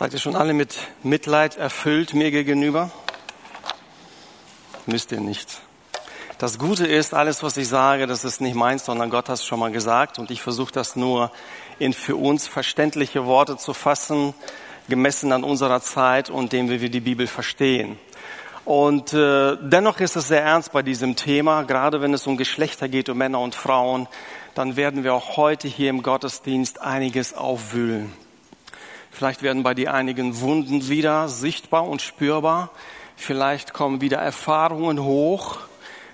Seid ihr schon alle mit Mitleid erfüllt mir gegenüber? Müsst ihr nicht. Das Gute ist, alles, was ich sage, das ist nicht meins, sondern Gott hat es schon mal gesagt. Und ich versuche das nur in für uns verständliche Worte zu fassen, gemessen an unserer Zeit und dem, wie wir die Bibel verstehen. Und äh, dennoch ist es sehr ernst bei diesem Thema, gerade wenn es um Geschlechter geht, um Männer und Frauen, dann werden wir auch heute hier im Gottesdienst einiges aufwühlen. Vielleicht werden bei dir einigen Wunden wieder sichtbar und spürbar. Vielleicht kommen wieder Erfahrungen hoch,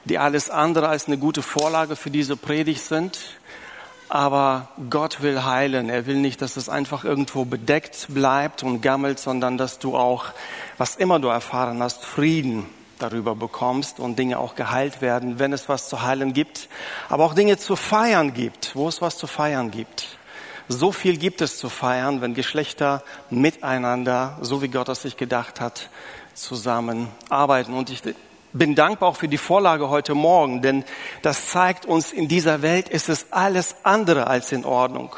die alles andere als eine gute Vorlage für diese Predigt sind. Aber Gott will heilen. Er will nicht, dass es einfach irgendwo bedeckt bleibt und gammelt, sondern dass du auch, was immer du erfahren hast, Frieden darüber bekommst und Dinge auch geheilt werden, wenn es was zu heilen gibt, aber auch Dinge zu feiern gibt, wo es was zu feiern gibt. So viel gibt es zu feiern, wenn Geschlechter miteinander, so wie Gott es sich gedacht hat, zusammenarbeiten. Und ich bin dankbar auch für die Vorlage heute Morgen, denn das zeigt uns, in dieser Welt ist es alles andere als in Ordnung.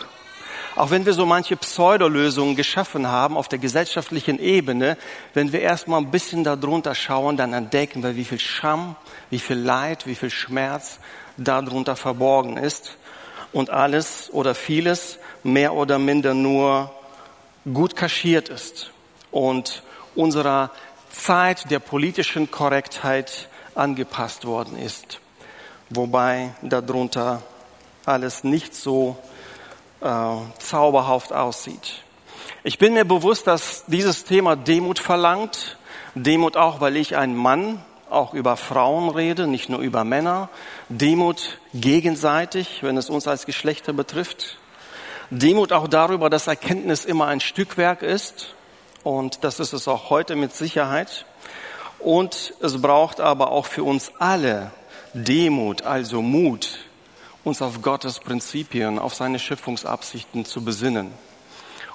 Auch wenn wir so manche Pseudolösungen geschaffen haben auf der gesellschaftlichen Ebene, wenn wir erstmal ein bisschen darunter schauen, dann entdecken wir, wie viel Scham, wie viel Leid, wie viel Schmerz darunter verborgen ist. Und alles oder vieles mehr oder minder nur gut kaschiert ist und unserer Zeit der politischen Korrektheit angepasst worden ist, wobei darunter alles nicht so äh, zauberhaft aussieht. Ich bin mir bewusst, dass dieses Thema Demut verlangt. Demut auch, weil ich ein Mann auch über Frauen rede, nicht nur über Männer. Demut gegenseitig, wenn es uns als Geschlechter betrifft. Demut auch darüber, dass Erkenntnis immer ein Stückwerk ist und das ist es auch heute mit Sicherheit. Und es braucht aber auch für uns alle Demut, also Mut, uns auf Gottes Prinzipien, auf seine Schöpfungsabsichten zu besinnen.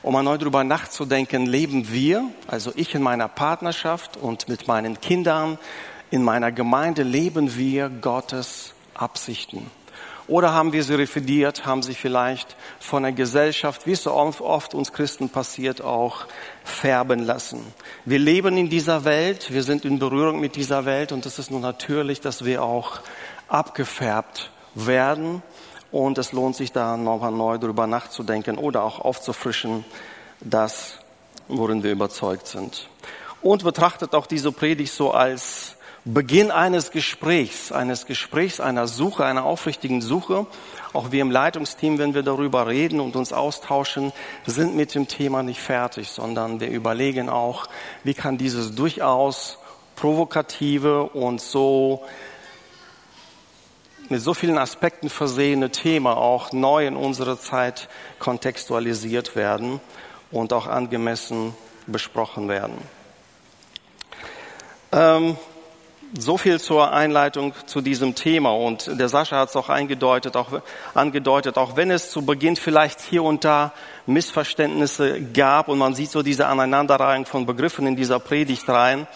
Um erneut darüber nachzudenken, leben wir, also ich in meiner Partnerschaft und mit meinen Kindern, in meiner Gemeinde, leben wir Gottes Absichten. Oder haben wir sie revidiert, haben sie vielleicht von der Gesellschaft, wie es so oft uns Christen passiert, auch färben lassen. Wir leben in dieser Welt, wir sind in Berührung mit dieser Welt und es ist nur natürlich, dass wir auch abgefärbt werden und es lohnt sich da nochmal neu darüber nachzudenken oder auch aufzufrischen, das, worin wir überzeugt sind. Und betrachtet auch diese Predigt so als Beginn eines Gesprächs, eines Gesprächs, einer Suche, einer aufrichtigen Suche. Auch wir im Leitungsteam, wenn wir darüber reden und uns austauschen, sind mit dem Thema nicht fertig, sondern wir überlegen auch, wie kann dieses durchaus provokative und so mit so vielen Aspekten versehene Thema auch neu in unsere Zeit kontextualisiert werden und auch angemessen besprochen werden. Ähm, so viel zur Einleitung zu diesem Thema. Und der Sascha hat es auch eingedeutet, auch angedeutet, auch wenn es zu Beginn vielleicht hier und da Missverständnisse gab und man sieht so diese Aneinanderreihung von Begriffen in dieser Predigt rein,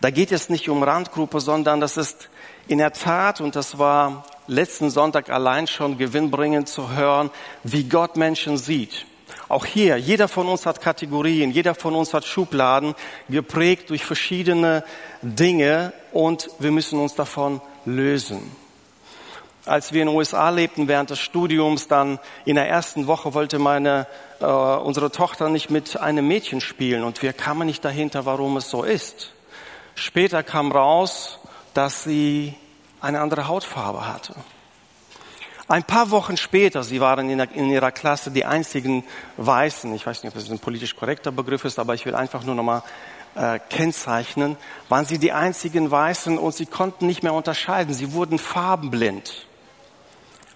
da geht es nicht um Randgruppe, sondern das ist in der Tat, und das war letzten Sonntag allein schon gewinnbringend zu hören, wie Gott Menschen sieht. Auch hier, jeder von uns hat Kategorien, jeder von uns hat Schubladen, geprägt durch verschiedene Dinge und wir müssen uns davon lösen. Als wir in den USA lebten während des Studiums, dann in der ersten Woche wollte meine, äh, unsere Tochter nicht mit einem Mädchen spielen und wir kamen nicht dahinter, warum es so ist. Später kam raus, dass sie eine andere Hautfarbe hatte. Ein paar Wochen später, sie waren in, in, ihrer Klasse die einzigen Weißen, ich weiß nicht, ob das ein politisch korrekter Begriff ist, aber ich will einfach nur nochmal äh, kennzeichnen, waren sie die einzigen Weißen und sie konnten nicht mehr unterscheiden, sie wurden farbenblind.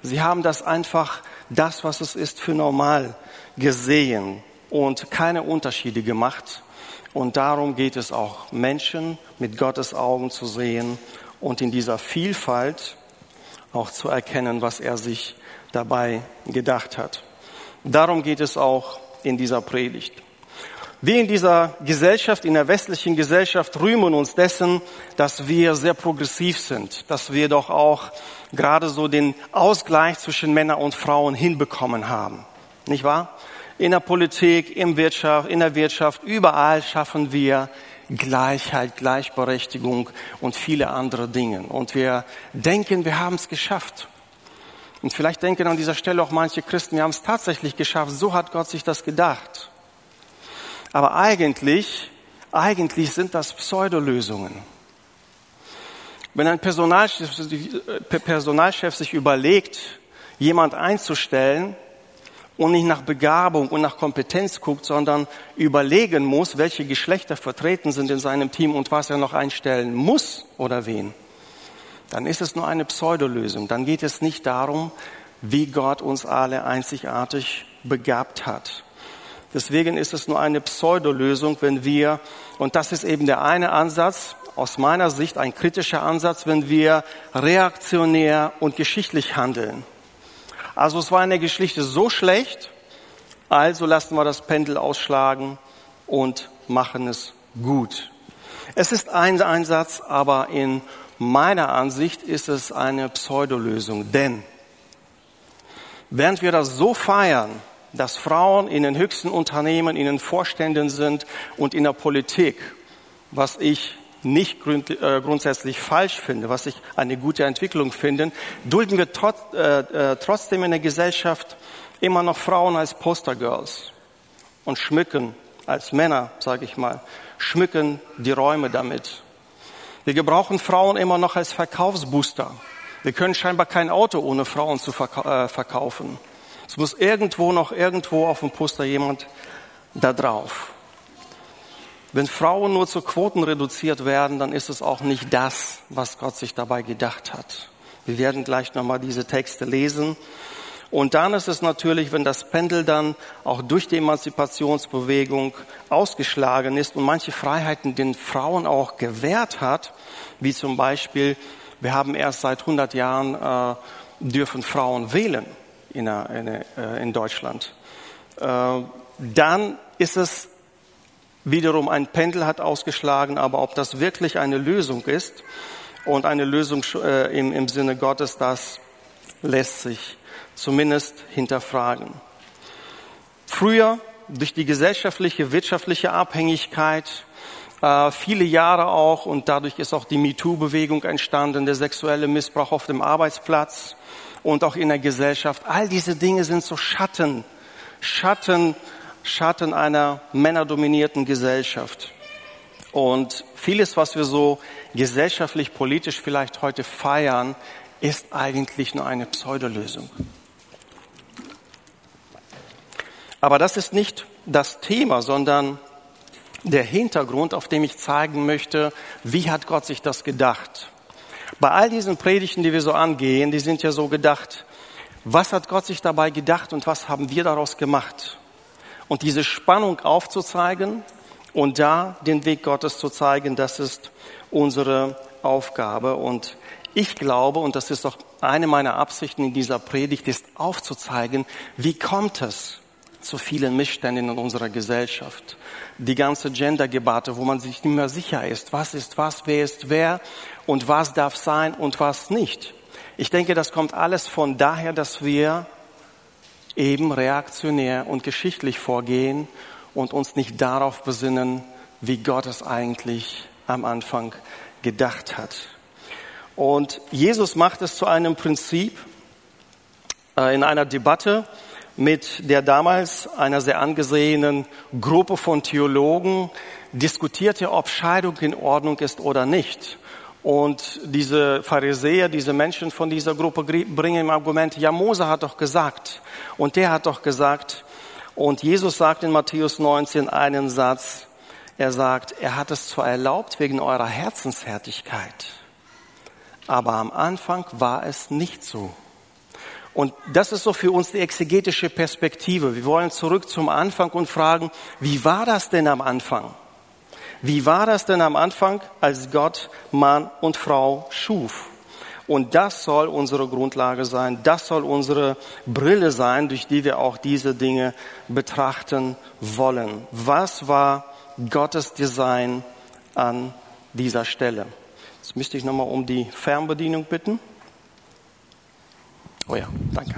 Sie haben das einfach, das, was es ist, für normal gesehen und keine Unterschiede gemacht. Und darum geht es auch, Menschen mit Gottes Augen zu sehen und in dieser Vielfalt auch zu erkennen, was er sich dabei gedacht hat. Darum geht es auch in dieser Predigt. Wir in dieser Gesellschaft, in der westlichen Gesellschaft rühmen uns dessen, dass wir sehr progressiv sind, dass wir doch auch gerade so den Ausgleich zwischen Männern und Frauen hinbekommen haben. Nicht wahr? in der Politik, im Wirtschaft, in der Wirtschaft, überall schaffen wir Gleichheit, Gleichberechtigung und viele andere Dinge. Und wir denken, wir haben es geschafft. Und vielleicht denken an dieser Stelle auch manche Christen, wir haben es tatsächlich geschafft, so hat Gott sich das gedacht. Aber eigentlich, eigentlich sind das Pseudolösungen. Wenn ein Personalchef, Personalchef sich überlegt, jemand einzustellen und nicht nach Begabung und nach Kompetenz guckt, sondern überlegen muss, welche Geschlechter vertreten sind in seinem Team und was er noch einstellen muss oder wen, dann ist es nur eine Pseudolösung. Dann geht es nicht darum, wie Gott uns alle einzigartig begabt hat. Deswegen ist es nur eine Pseudolösung, wenn wir, und das ist eben der eine Ansatz, aus meiner Sicht ein kritischer Ansatz, wenn wir reaktionär und geschichtlich handeln. Also es war in der Geschichte so schlecht, also lassen wir das Pendel ausschlagen und machen es gut. Es ist ein Einsatz, aber in meiner Ansicht ist es eine Pseudolösung, denn während wir das so feiern, dass Frauen in den höchsten Unternehmen, in den Vorständen sind und in der Politik, was ich nicht grund, äh, grundsätzlich falsch finde, was ich eine gute Entwicklung finde, dulden wir trot, äh, äh, trotzdem in der Gesellschaft immer noch Frauen als Postergirls und schmücken als Männer, sage ich mal, schmücken die Räume damit. Wir gebrauchen Frauen immer noch als Verkaufsbooster. Wir können scheinbar kein Auto ohne Frauen zu verka äh, verkaufen. Es muss irgendwo noch irgendwo auf dem Poster jemand da drauf. Wenn Frauen nur zu Quoten reduziert werden, dann ist es auch nicht das, was Gott sich dabei gedacht hat. Wir werden gleich nochmal diese Texte lesen. Und dann ist es natürlich, wenn das Pendel dann auch durch die Emanzipationsbewegung ausgeschlagen ist und manche Freiheiten den Frauen auch gewährt hat, wie zum Beispiel, wir haben erst seit 100 Jahren äh, dürfen Frauen wählen in, in, äh, in Deutschland. Äh, dann ist es wiederum ein Pendel hat ausgeschlagen, aber ob das wirklich eine Lösung ist und eine Lösung äh, im, Sinne Gottes, das lässt sich zumindest hinterfragen. Früher durch die gesellschaftliche, wirtschaftliche Abhängigkeit, äh, viele Jahre auch, und dadurch ist auch die MeToo-Bewegung entstanden, der sexuelle Missbrauch auf dem Arbeitsplatz und auch in der Gesellschaft. All diese Dinge sind so Schatten, Schatten Schatten einer männerdominierten Gesellschaft. Und vieles, was wir so gesellschaftlich, politisch vielleicht heute feiern, ist eigentlich nur eine Pseudolösung. Aber das ist nicht das Thema, sondern der Hintergrund, auf dem ich zeigen möchte, wie hat Gott sich das gedacht. Bei all diesen Predigten, die wir so angehen, die sind ja so gedacht, was hat Gott sich dabei gedacht und was haben wir daraus gemacht? Und diese Spannung aufzuzeigen und da den Weg Gottes zu zeigen, das ist unsere Aufgabe. Und ich glaube, und das ist auch eine meiner Absichten in dieser Predigt, ist aufzuzeigen, wie kommt es zu vielen Missständen in unserer Gesellschaft. Die ganze Gender-Debatte, wo man sich nicht mehr sicher ist, was ist was, wer ist wer und was darf sein und was nicht. Ich denke, das kommt alles von daher, dass wir eben reaktionär und geschichtlich vorgehen und uns nicht darauf besinnen, wie Gott es eigentlich am Anfang gedacht hat. Und Jesus macht es zu einem Prinzip äh, in einer Debatte mit der damals einer sehr angesehenen Gruppe von Theologen diskutierte, ob Scheidung in Ordnung ist oder nicht. Und diese Pharisäer, diese Menschen von dieser Gruppe bringen im Argument, ja, Mose hat doch gesagt. Und der hat doch gesagt. Und Jesus sagt in Matthäus 19 einen Satz. Er sagt, er hat es zwar erlaubt wegen eurer Herzenshärtigkeit, aber am Anfang war es nicht so. Und das ist so für uns die exegetische Perspektive. Wir wollen zurück zum Anfang und fragen, wie war das denn am Anfang? Wie war das denn am Anfang, als Gott Mann und Frau schuf? Und das soll unsere Grundlage sein, das soll unsere Brille sein, durch die wir auch diese Dinge betrachten wollen. Was war Gottes Design an dieser Stelle? Jetzt müsste ich nochmal um die Fernbedienung bitten. Oh ja, danke.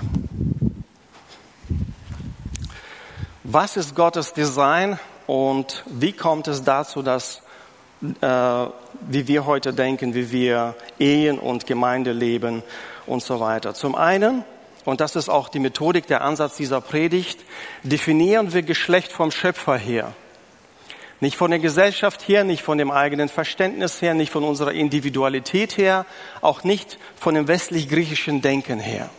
Was ist Gottes Design und wie kommt es dazu, dass, äh, wie wir heute denken, wie wir Ehen und Gemeinde leben und so weiter? Zum einen, und das ist auch die Methodik, der Ansatz dieser Predigt, definieren wir Geschlecht vom Schöpfer her. Nicht von der Gesellschaft her, nicht von dem eigenen Verständnis her, nicht von unserer Individualität her, auch nicht von dem westlich-griechischen Denken her,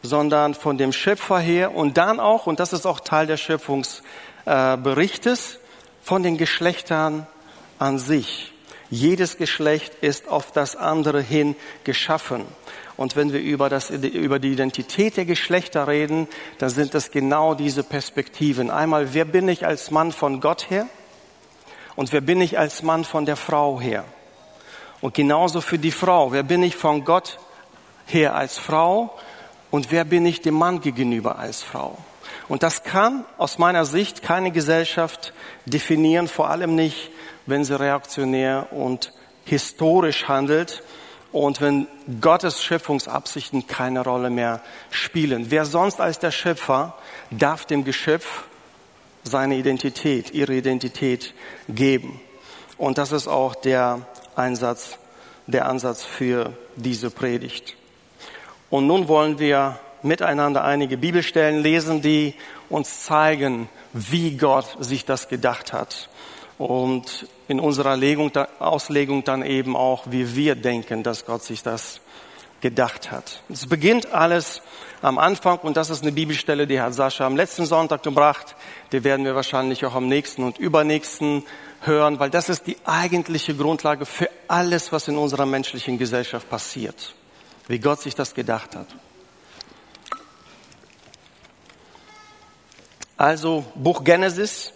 sondern von dem Schöpfer her und dann auch, und das ist auch Teil des Schöpfungsberichtes, von den Geschlechtern an sich. Jedes Geschlecht ist auf das andere hin geschaffen. Und wenn wir über, das, über die Identität der Geschlechter reden, dann sind das genau diese Perspektiven. Einmal, wer bin ich als Mann von Gott her? Und wer bin ich als Mann von der Frau her? Und genauso für die Frau. Wer bin ich von Gott her als Frau? Und wer bin ich dem Mann gegenüber als Frau? Und das kann aus meiner Sicht keine Gesellschaft definieren, vor allem nicht, wenn sie reaktionär und historisch handelt und wenn Gottes Schöpfungsabsichten keine Rolle mehr spielen. Wer sonst als der Schöpfer darf dem Geschöpf seine Identität, ihre Identität geben. Und das ist auch der Einsatz, der Ansatz für diese Predigt. Und nun wollen wir miteinander einige Bibelstellen lesen, die uns zeigen, wie Gott sich das gedacht hat. Und in unserer Legung, Auslegung dann eben auch, wie wir denken, dass Gott sich das gedacht hat. Es beginnt alles am Anfang und das ist eine Bibelstelle, die hat Sascha am letzten Sonntag gebracht. Die werden wir wahrscheinlich auch am nächsten und übernächsten hören, weil das ist die eigentliche Grundlage für alles, was in unserer menschlichen Gesellschaft passiert. Wie Gott sich das gedacht hat. Also Buch Genesis,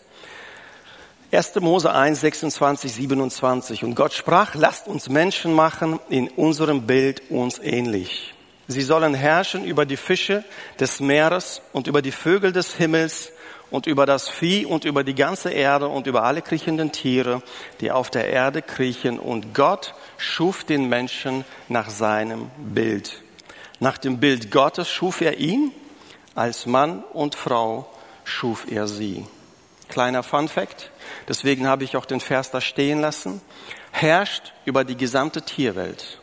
1. Mose 1, 26, 27. Und Gott sprach, lasst uns Menschen machen in unserem Bild uns ähnlich. Sie sollen herrschen über die Fische des Meeres und über die Vögel des Himmels und über das Vieh und über die ganze Erde und über alle kriechenden Tiere, die auf der Erde kriechen. Und Gott schuf den Menschen nach seinem Bild. Nach dem Bild Gottes schuf er ihn, als Mann und Frau schuf er sie. Kleiner Fun fact, deswegen habe ich auch den Vers da stehen lassen, herrscht über die gesamte Tierwelt.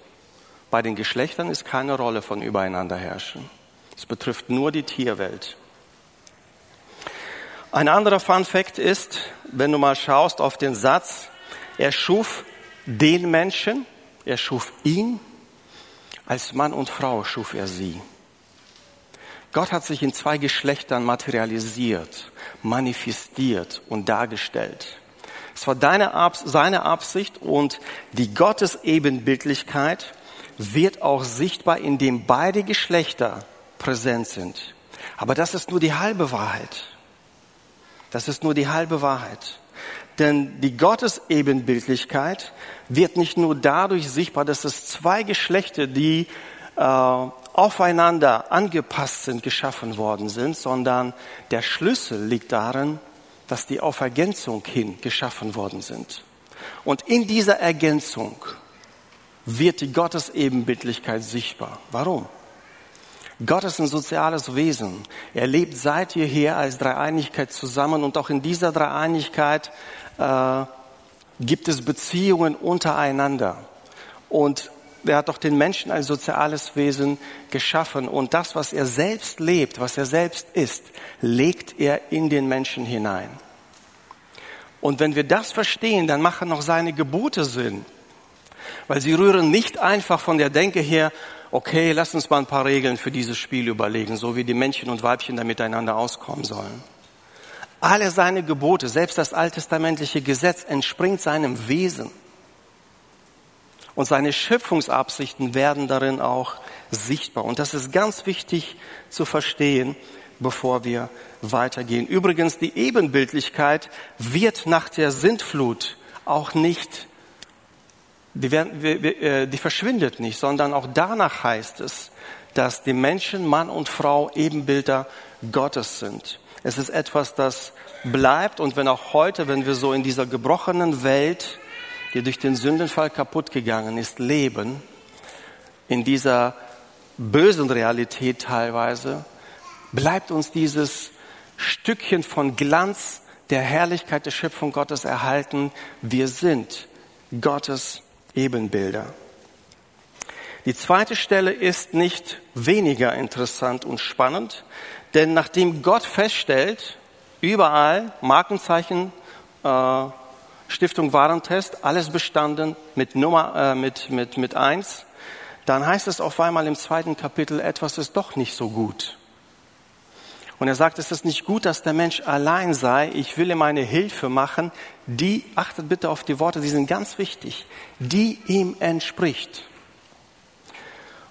Bei den Geschlechtern ist keine Rolle von übereinander herrschen. Es betrifft nur die Tierwelt. Ein anderer Fun Fact ist, wenn du mal schaust auf den Satz, er schuf den Menschen, er schuf ihn, als Mann und Frau schuf er sie. Gott hat sich in zwei Geschlechtern materialisiert, manifestiert und dargestellt. Es war deine, seine Absicht und die Gottesebenbildlichkeit wird auch sichtbar, indem beide Geschlechter präsent sind. Aber das ist nur die halbe Wahrheit. Das ist nur die halbe Wahrheit. Denn die Gottesebenbildlichkeit wird nicht nur dadurch sichtbar, dass es zwei Geschlechter, die äh, aufeinander angepasst sind, geschaffen worden sind, sondern der Schlüssel liegt darin, dass die auf Ergänzung hin geschaffen worden sind. Und in dieser Ergänzung wird die Gottesebenbildlichkeit sichtbar. Warum? Gott ist ein soziales Wesen. Er lebt seit jeher als Dreieinigkeit zusammen und auch in dieser Dreieinigkeit äh, gibt es Beziehungen untereinander. Und er hat doch den Menschen als soziales Wesen geschaffen und das, was er selbst lebt, was er selbst ist, legt er in den Menschen hinein. Und wenn wir das verstehen, dann machen auch seine Gebote Sinn. Weil sie rühren nicht einfach von der Denke her, okay, lass uns mal ein paar Regeln für dieses Spiel überlegen, so wie die Männchen und Weibchen da miteinander auskommen sollen. Alle seine Gebote, selbst das alttestamentliche Gesetz entspringt seinem Wesen. Und seine Schöpfungsabsichten werden darin auch sichtbar. Und das ist ganz wichtig zu verstehen, bevor wir weitergehen. Übrigens, die Ebenbildlichkeit wird nach der Sintflut auch nicht die, werden, äh, die verschwindet nicht, sondern auch danach heißt es, dass die Menschen, Mann und Frau, Ebenbilder Gottes sind. Es ist etwas, das bleibt und wenn auch heute, wenn wir so in dieser gebrochenen Welt, die durch den Sündenfall kaputt gegangen ist, leben, in dieser bösen Realität teilweise, bleibt uns dieses Stückchen von Glanz der Herrlichkeit der Schöpfung Gottes erhalten. Wir sind Gottes Ebenbilder. Die zweite Stelle ist nicht weniger interessant und spannend, denn nachdem Gott feststellt, überall Markenzeichen, äh, Stiftung Warentest, alles bestanden mit Nummer, äh, mit, mit, mit eins, dann heißt es auf einmal im zweiten Kapitel, etwas ist doch nicht so gut. Und er sagt, es ist nicht gut, dass der Mensch allein sei. Ich will ihm eine Hilfe machen, die, achtet bitte auf die Worte, die sind ganz wichtig, die ihm entspricht.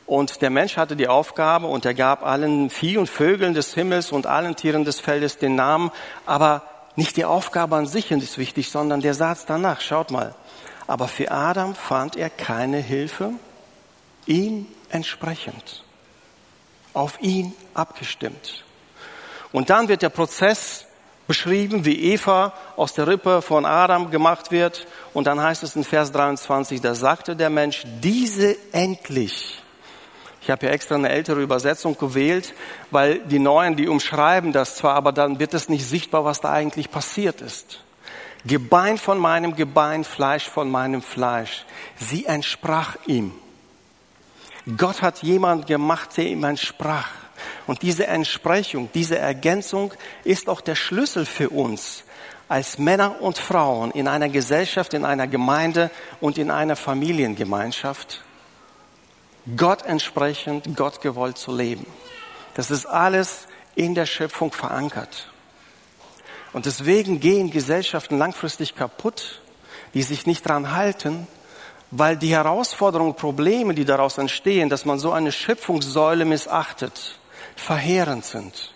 Und der Mensch hatte die Aufgabe und er gab allen Vieh und Vögeln des Himmels und allen Tieren des Feldes den Namen. Aber nicht die Aufgabe an sich ist wichtig, sondern der Satz danach. Schaut mal. Aber für Adam fand er keine Hilfe, ihm entsprechend, auf ihn abgestimmt. Und dann wird der Prozess beschrieben, wie Eva aus der Rippe von Adam gemacht wird. Und dann heißt es in Vers 23, da sagte der Mensch, diese endlich ich habe ja extra eine ältere Übersetzung gewählt, weil die neuen, die umschreiben das zwar, aber dann wird es nicht sichtbar, was da eigentlich passiert ist. Gebein von meinem Gebein, Fleisch von meinem Fleisch. Sie entsprach ihm. Gott hat jemand gemacht, der ihm entsprach. Und diese Entsprechung, diese Ergänzung ist auch der Schlüssel für uns als Männer und Frauen in einer Gesellschaft, in einer Gemeinde und in einer Familiengemeinschaft Gott entsprechend, Gott gewollt zu leben. Das ist alles in der Schöpfung verankert. Und deswegen gehen Gesellschaften langfristig kaputt, die sich nicht dran halten, weil die Herausforderungen, Probleme, die daraus entstehen, dass man so eine Schöpfungssäule missachtet, verheerend sind.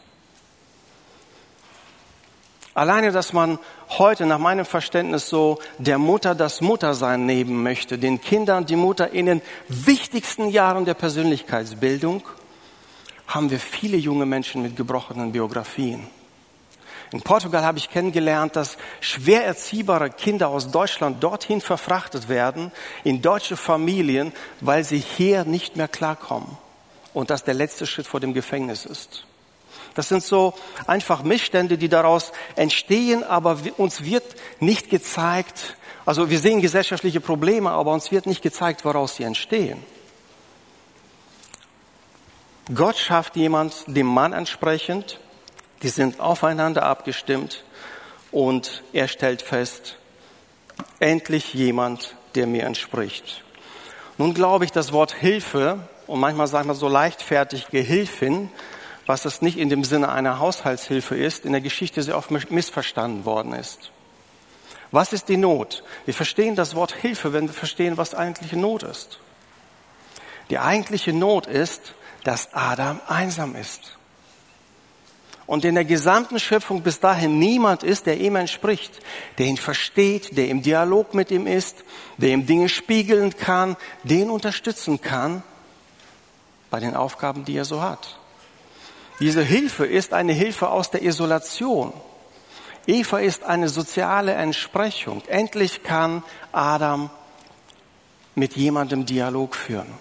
Alleine, dass man heute nach meinem Verständnis so der Mutter das Muttersein nehmen möchte, den Kindern die Mutter in den wichtigsten Jahren der Persönlichkeitsbildung, haben wir viele junge Menschen mit gebrochenen Biografien. In Portugal habe ich kennengelernt, dass schwer erziehbare Kinder aus Deutschland dorthin verfrachtet werden, in deutsche Familien, weil sie hier nicht mehr klarkommen und das der letzte Schritt vor dem Gefängnis ist. Das sind so einfach Missstände, die daraus entstehen, aber uns wird nicht gezeigt, also wir sehen gesellschaftliche Probleme, aber uns wird nicht gezeigt, woraus sie entstehen. Gott schafft jemand dem Mann entsprechend, die sind aufeinander abgestimmt und er stellt fest, endlich jemand, der mir entspricht. Nun glaube ich, das Wort Hilfe, und manchmal sagt man so leichtfertig Gehilfin, was es nicht in dem Sinne einer Haushaltshilfe ist, in der Geschichte sehr oft missverstanden worden ist. Was ist die Not? Wir verstehen das Wort Hilfe, wenn wir verstehen, was eigentliche Not ist. Die eigentliche Not ist, dass Adam einsam ist. Und in der gesamten Schöpfung bis dahin niemand ist, der ihm entspricht, der ihn versteht, der im Dialog mit ihm ist, der ihm Dinge spiegeln kann, den unterstützen kann bei den Aufgaben, die er so hat. Diese Hilfe ist eine Hilfe aus der Isolation. Eva ist eine soziale Entsprechung. Endlich kann Adam mit jemandem Dialog führen.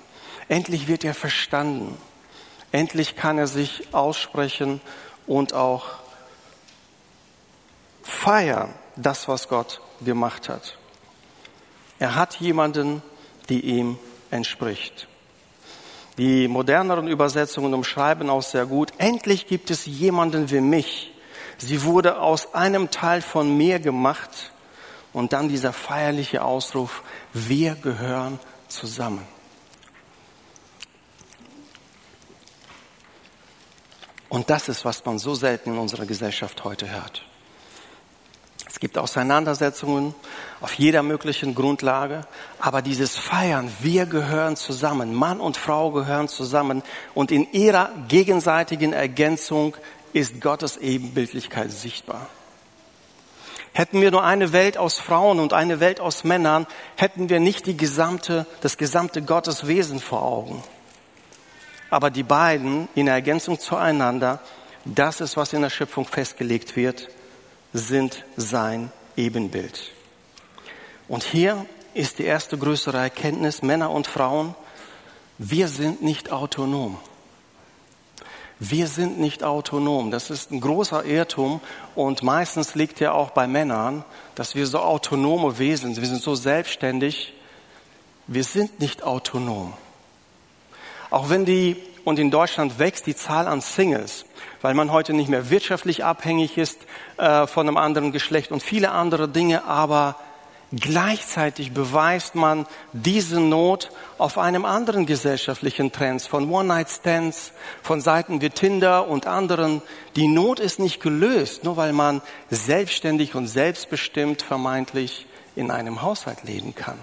Endlich wird er verstanden. Endlich kann er sich aussprechen und auch feiern, das, was Gott gemacht hat. Er hat jemanden, die ihm entspricht. Die moderneren Übersetzungen umschreiben auch sehr gut, endlich gibt es jemanden wie mich. Sie wurde aus einem Teil von mir gemacht. Und dann dieser feierliche Ausruf, wir gehören zusammen. Und das ist, was man so selten in unserer Gesellschaft heute hört. Es gibt Auseinandersetzungen auf jeder möglichen Grundlage, aber dieses Feiern, wir gehören zusammen, Mann und Frau gehören zusammen und in ihrer gegenseitigen Ergänzung ist Gottes Ebenbildlichkeit sichtbar. Hätten wir nur eine Welt aus Frauen und eine Welt aus Männern, hätten wir nicht die gesamte, das gesamte Gotteswesen vor Augen. Aber die beiden in Ergänzung zueinander, das ist, was in der Schöpfung festgelegt wird sind sein Ebenbild. Und hier ist die erste größere Erkenntnis, Männer und Frauen, wir sind nicht autonom. Wir sind nicht autonom. Das ist ein großer Irrtum und meistens liegt ja auch bei Männern, dass wir so autonome Wesen sind. Wir sind so selbstständig. Wir sind nicht autonom. Auch wenn die, und in Deutschland wächst die Zahl an Singles, weil man heute nicht mehr wirtschaftlich abhängig ist äh, von einem anderen Geschlecht und viele andere Dinge, aber Gleichzeitig beweist man diese Not auf einem anderen gesellschaftlichen Trend von One-Night-Stands, von Seiten wie Tinder und anderen. Die Not ist nicht gelöst, nur weil man selbstständig und selbstbestimmt vermeintlich in einem Haushalt leben kann.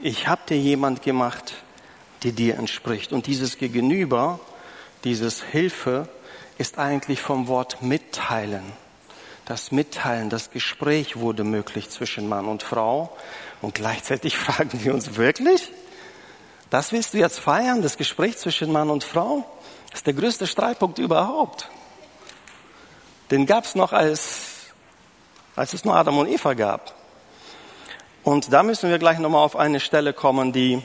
Ich habe dir jemand gemacht, der dir entspricht. Und dieses Gegenüber, dieses Hilfe, ist eigentlich vom Wort mitteilen das Mitteilen, das Gespräch wurde möglich zwischen Mann und Frau. Und gleichzeitig fragen wir uns wirklich, das willst du jetzt feiern, das Gespräch zwischen Mann und Frau? Das ist der größte Streitpunkt überhaupt. Den gab es noch, als, als es nur Adam und Eva gab. Und da müssen wir gleich nochmal auf eine Stelle kommen, die,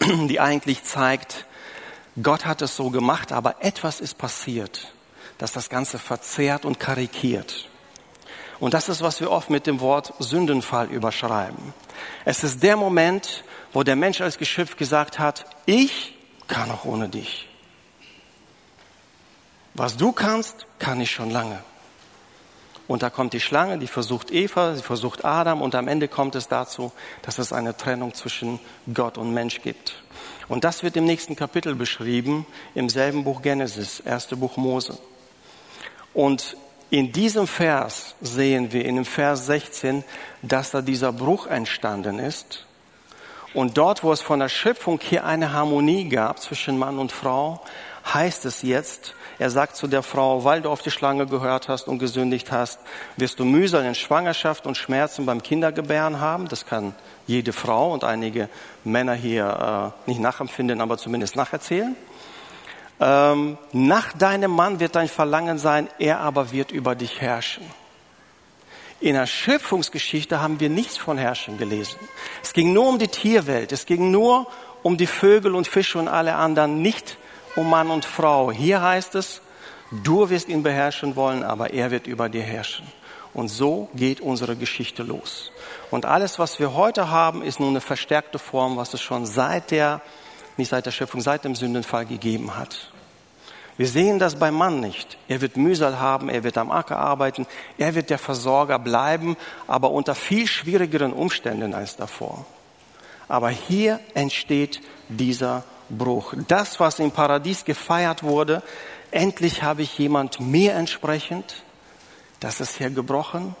die eigentlich zeigt, Gott hat es so gemacht, aber etwas ist passiert das das Ganze verzerrt und karikiert. Und das ist, was wir oft mit dem Wort Sündenfall überschreiben. Es ist der Moment, wo der Mensch als Geschöpf gesagt hat, ich kann auch ohne dich. Was du kannst, kann ich schon lange. Und da kommt die Schlange, die versucht Eva, sie versucht Adam und am Ende kommt es dazu, dass es eine Trennung zwischen Gott und Mensch gibt. Und das wird im nächsten Kapitel beschrieben, im selben Buch Genesis, erste Buch Mose. Und in diesem Vers sehen wir, in dem Vers 16, dass da dieser Bruch entstanden ist. Und dort, wo es von der Schöpfung hier eine Harmonie gab zwischen Mann und Frau, heißt es jetzt, er sagt zu der Frau, weil du auf die Schlange gehört hast und gesündigt hast, wirst du Mühsal in Schwangerschaft und Schmerzen beim Kindergebären haben. Das kann jede Frau und einige Männer hier äh, nicht nachempfinden, aber zumindest nacherzählen. Ähm, nach deinem Mann wird dein Verlangen sein, er aber wird über dich herrschen. In der Schöpfungsgeschichte haben wir nichts von Herrschen gelesen. Es ging nur um die Tierwelt, es ging nur um die Vögel und Fische und alle anderen, nicht um Mann und Frau. Hier heißt es, du wirst ihn beherrschen wollen, aber er wird über dir herrschen. Und so geht unsere Geschichte los. Und alles, was wir heute haben, ist nur eine verstärkte Form, was es schon seit der nicht seit der Schöpfung, seit dem Sündenfall gegeben hat. Wir sehen das beim Mann nicht. Er wird Mühsal haben, er wird am Acker arbeiten, er wird der Versorger bleiben, aber unter viel schwierigeren Umständen als davor. Aber hier entsteht dieser Bruch. Das, was im Paradies gefeiert wurde, endlich habe ich jemand mir entsprechend, das ist hier gebrochen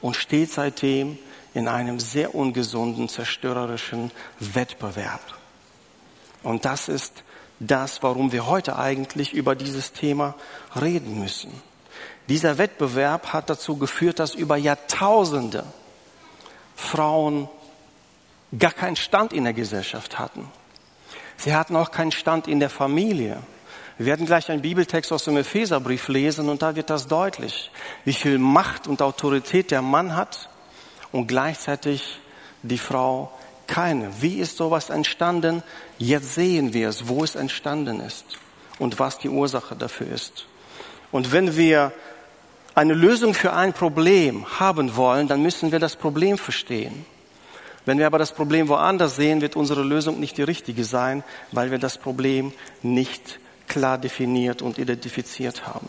und steht seitdem in einem sehr ungesunden, zerstörerischen Wettbewerb. Und das ist das, warum wir heute eigentlich über dieses Thema reden müssen. Dieser Wettbewerb hat dazu geführt, dass über Jahrtausende Frauen gar keinen Stand in der Gesellschaft hatten. Sie hatten auch keinen Stand in der Familie. Wir werden gleich einen Bibeltext aus dem Epheserbrief lesen und da wird das deutlich, wie viel Macht und Autorität der Mann hat und gleichzeitig die Frau keine. Wie ist sowas entstanden? Jetzt sehen wir es, wo es entstanden ist und was die Ursache dafür ist. Und wenn wir eine Lösung für ein Problem haben wollen, dann müssen wir das Problem verstehen. Wenn wir aber das Problem woanders sehen, wird unsere Lösung nicht die richtige sein, weil wir das Problem nicht klar definiert und identifiziert haben.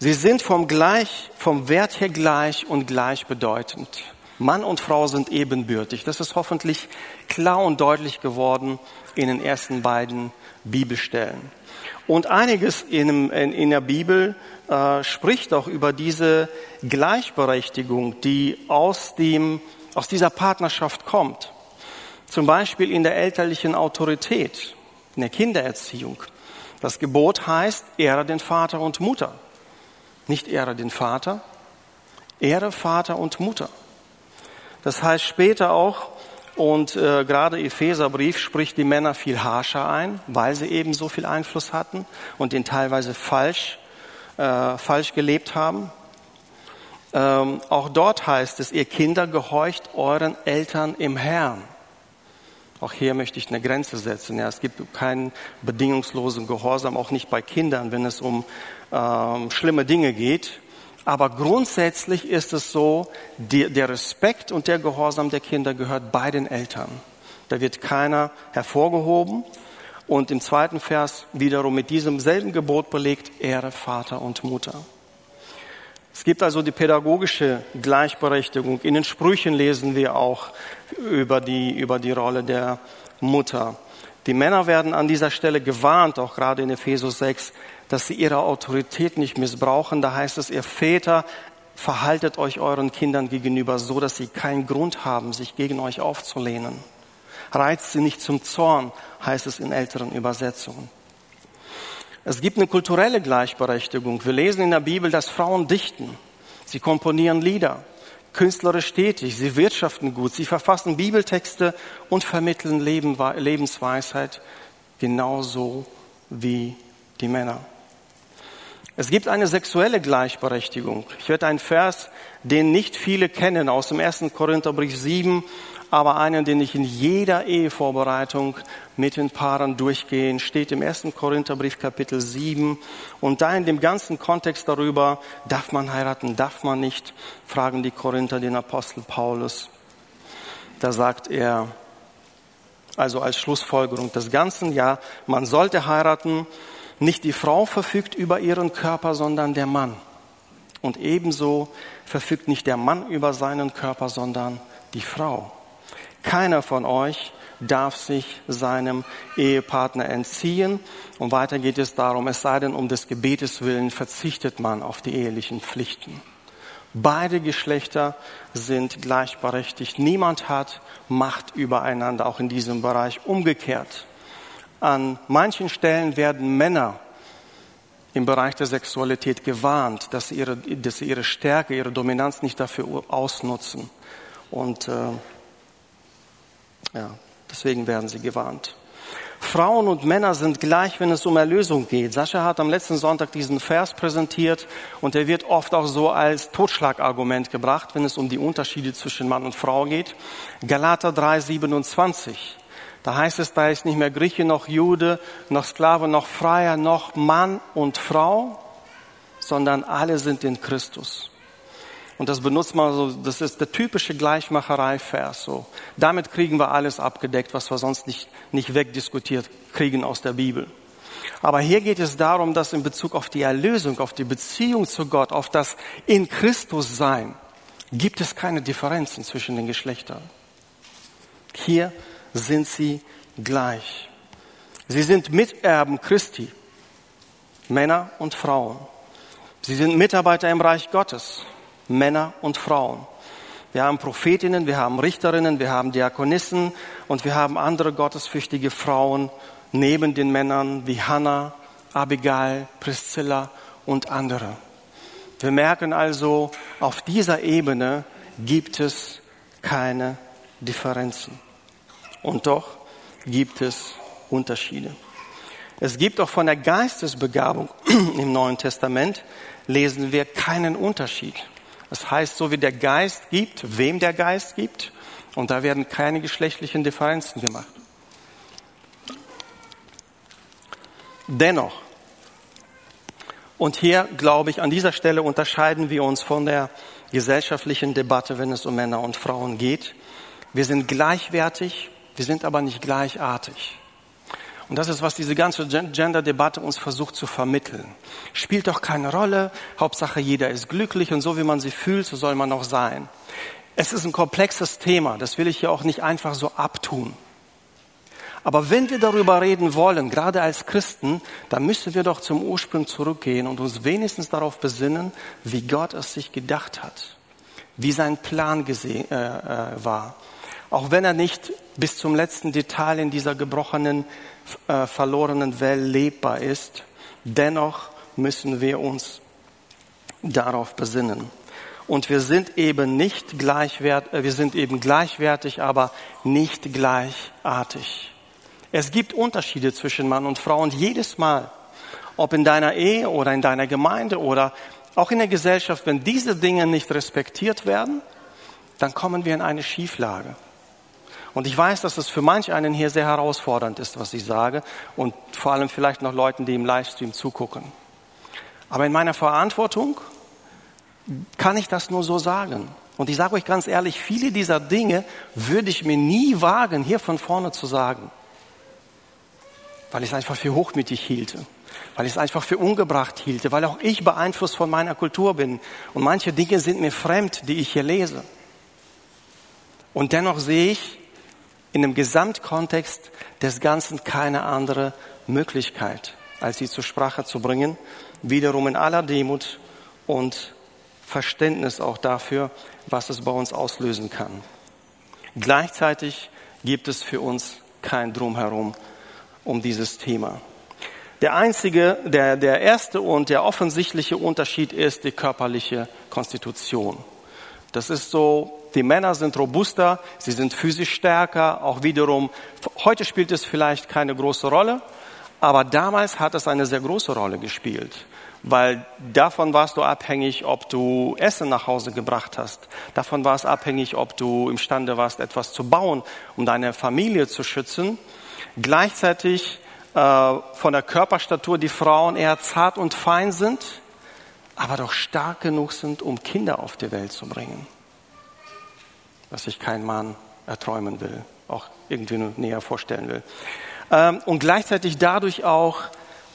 Sie sind vom, gleich, vom Wert her gleich und gleichbedeutend. Mann und Frau sind ebenbürtig. Das ist hoffentlich klar und deutlich geworden in den ersten beiden Bibelstellen. Und einiges in, in, in der Bibel äh, spricht auch über diese Gleichberechtigung, die aus, dem, aus dieser Partnerschaft kommt. Zum Beispiel in der elterlichen Autorität, in der Kindererziehung. Das Gebot heißt, ehre den Vater und Mutter. Nicht ehre den Vater, ehre Vater und Mutter. Das heißt später auch, und äh, gerade Epheserbrief spricht die Männer viel harscher ein, weil sie eben so viel Einfluss hatten und den teilweise falsch, äh, falsch gelebt haben. Ähm, auch dort heißt es, ihr Kinder gehorcht euren Eltern im Herrn. Auch hier möchte ich eine Grenze setzen. Ja, es gibt keinen bedingungslosen Gehorsam, auch nicht bei Kindern, wenn es um ähm, schlimme Dinge geht. Aber grundsätzlich ist es so, die, der Respekt und der Gehorsam der Kinder gehört beiden Eltern. Da wird keiner hervorgehoben. Und im zweiten Vers wiederum mit diesem selben Gebot belegt, Ehre Vater und Mutter. Es gibt also die pädagogische Gleichberechtigung. In den Sprüchen lesen wir auch über die, über die Rolle der Mutter. Die Männer werden an dieser Stelle gewarnt, auch gerade in Ephesus 6, dass sie ihre Autorität nicht missbrauchen. Da heißt es, ihr Väter, verhaltet euch euren Kindern gegenüber so, dass sie keinen Grund haben, sich gegen euch aufzulehnen. Reizt sie nicht zum Zorn, heißt es in älteren Übersetzungen. Es gibt eine kulturelle Gleichberechtigung. Wir lesen in der Bibel, dass Frauen dichten. Sie komponieren Lieder, künstlerisch tätig, sie wirtschaften gut, sie verfassen Bibeltexte und vermitteln Lebensweisheit genauso wie die Männer. Es gibt eine sexuelle Gleichberechtigung. Ich werde einen Vers, den nicht viele kennen, aus dem 1. Korintherbrief 7 aber einen, den ich in jeder Ehevorbereitung mit den Paaren durchgehe, steht im 1. Korintherbrief Kapitel 7. Und da in dem ganzen Kontext darüber, darf man heiraten, darf man nicht, fragen die Korinther den Apostel Paulus. Da sagt er, also als Schlussfolgerung des Ganzen, ja, man sollte heiraten, nicht die Frau verfügt über ihren Körper, sondern der Mann. Und ebenso verfügt nicht der Mann über seinen Körper, sondern die Frau. Keiner von euch darf sich seinem Ehepartner entziehen. Und weiter geht es darum, es sei denn, um des Gebetes willen verzichtet man auf die ehelichen Pflichten. Beide Geschlechter sind gleichberechtigt. Niemand hat Macht übereinander, auch in diesem Bereich. Umgekehrt. An manchen Stellen werden Männer im Bereich der Sexualität gewarnt, dass sie ihre, dass sie ihre Stärke, ihre Dominanz nicht dafür ausnutzen. Und äh, ja, deswegen werden sie gewarnt. Frauen und Männer sind gleich, wenn es um Erlösung geht. Sascha hat am letzten Sonntag diesen Vers präsentiert und er wird oft auch so als Totschlagargument gebracht, wenn es um die Unterschiede zwischen Mann und Frau geht. Galater 3, 27. Da heißt es, da ist nicht mehr Grieche noch Jude, noch Sklave, noch Freier, noch Mann und Frau, sondern alle sind in Christus. Und das benutzt man so, das ist der typische Gleichmacherei-Vers. So. Damit kriegen wir alles abgedeckt, was wir sonst nicht, nicht wegdiskutiert kriegen aus der Bibel. Aber hier geht es darum, dass in Bezug auf die Erlösung, auf die Beziehung zu Gott, auf das in Christus sein, gibt es keine Differenzen zwischen den Geschlechtern. Hier sind sie gleich. Sie sind Miterben Christi, Männer und Frauen. Sie sind Mitarbeiter im Reich Gottes. Männer und Frauen. Wir haben Prophetinnen, wir haben Richterinnen, wir haben Diakonissen und wir haben andere gottesfürchtige Frauen neben den Männern wie Hannah, Abigail, Priscilla und andere. Wir merken also, auf dieser Ebene gibt es keine Differenzen. Und doch gibt es Unterschiede. Es gibt auch von der Geistesbegabung im Neuen Testament, lesen wir keinen Unterschied. Das heißt, so wie der Geist gibt, wem der Geist gibt, und da werden keine geschlechtlichen Differenzen gemacht. Dennoch, und hier glaube ich, an dieser Stelle unterscheiden wir uns von der gesellschaftlichen Debatte, wenn es um Männer und Frauen geht. Wir sind gleichwertig, wir sind aber nicht gleichartig. Und das ist, was diese ganze Gender-Debatte uns versucht zu vermitteln. Spielt doch keine Rolle. Hauptsache, jeder ist glücklich und so wie man sich fühlt, so soll man auch sein. Es ist ein komplexes Thema. Das will ich hier auch nicht einfach so abtun. Aber wenn wir darüber reden wollen, gerade als Christen, dann müssen wir doch zum Ursprung zurückgehen und uns wenigstens darauf besinnen, wie Gott es sich gedacht hat, wie sein Plan gesehen, äh, äh, war. Auch wenn er nicht bis zum letzten Detail in dieser gebrochenen äh, verlorenen Welt lebbar ist, dennoch müssen wir uns darauf besinnen. Und wir sind eben nicht gleichwert, äh, wir sind eben gleichwertig, aber nicht gleichartig. Es gibt Unterschiede zwischen Mann und Frau und jedes Mal, ob in deiner Ehe oder in deiner Gemeinde oder auch in der Gesellschaft, wenn diese Dinge nicht respektiert werden, dann kommen wir in eine Schieflage. Und ich weiß, dass es für manch einen hier sehr herausfordernd ist, was ich sage und vor allem vielleicht noch Leuten, die im Livestream zugucken. Aber in meiner Verantwortung kann ich das nur so sagen. Und ich sage euch ganz ehrlich, viele dieser Dinge würde ich mir nie wagen, hier von vorne zu sagen. Weil ich es einfach für hochmütig hielte. Weil ich es einfach für ungebracht hielte. Weil auch ich beeinflusst von meiner Kultur bin. Und manche Dinge sind mir fremd, die ich hier lese. Und dennoch sehe ich in dem Gesamtkontext des Ganzen keine andere Möglichkeit, als sie zur Sprache zu bringen. Wiederum in aller Demut und Verständnis auch dafür, was es bei uns auslösen kann. Gleichzeitig gibt es für uns kein Drumherum um dieses Thema. Der einzige, der, der erste und der offensichtliche Unterschied ist die körperliche Konstitution. Das ist so, die Männer sind robuster, sie sind physisch stärker, auch wiederum, heute spielt es vielleicht keine große Rolle, aber damals hat es eine sehr große Rolle gespielt weil davon warst du abhängig, ob du Essen nach Hause gebracht hast. Davon war es abhängig, ob du imstande warst, etwas zu bauen, um deine Familie zu schützen. Gleichzeitig äh, von der Körperstatur die Frauen eher zart und fein sind, aber doch stark genug sind, um Kinder auf die Welt zu bringen. Was sich kein Mann erträumen will, auch irgendwie nur näher vorstellen will. Ähm, und gleichzeitig dadurch auch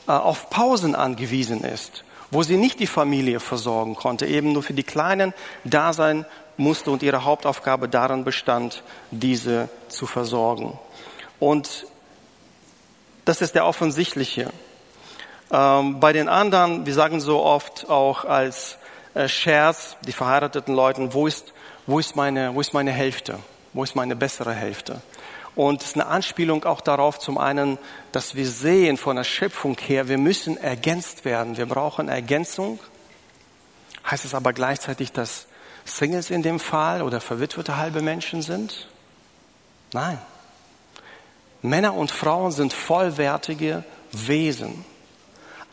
äh, auf Pausen angewiesen ist, wo sie nicht die Familie versorgen konnte, eben nur für die Kleinen da sein musste und ihre Hauptaufgabe darin bestand, diese zu versorgen. Und das ist der offensichtliche. Ähm, bei den anderen, wir sagen so oft auch als äh, Scherz, die verheirateten Leuten, wo ist, wo ist meine, wo ist meine Hälfte? Wo ist meine bessere Hälfte? Und es ist eine Anspielung auch darauf, zum einen, dass wir sehen von der Schöpfung her, wir müssen ergänzt werden. Wir brauchen Ergänzung. Heißt es aber gleichzeitig, dass Singles in dem Fall oder verwitwete halbe Menschen sind? Nein. Männer und Frauen sind vollwertige Wesen.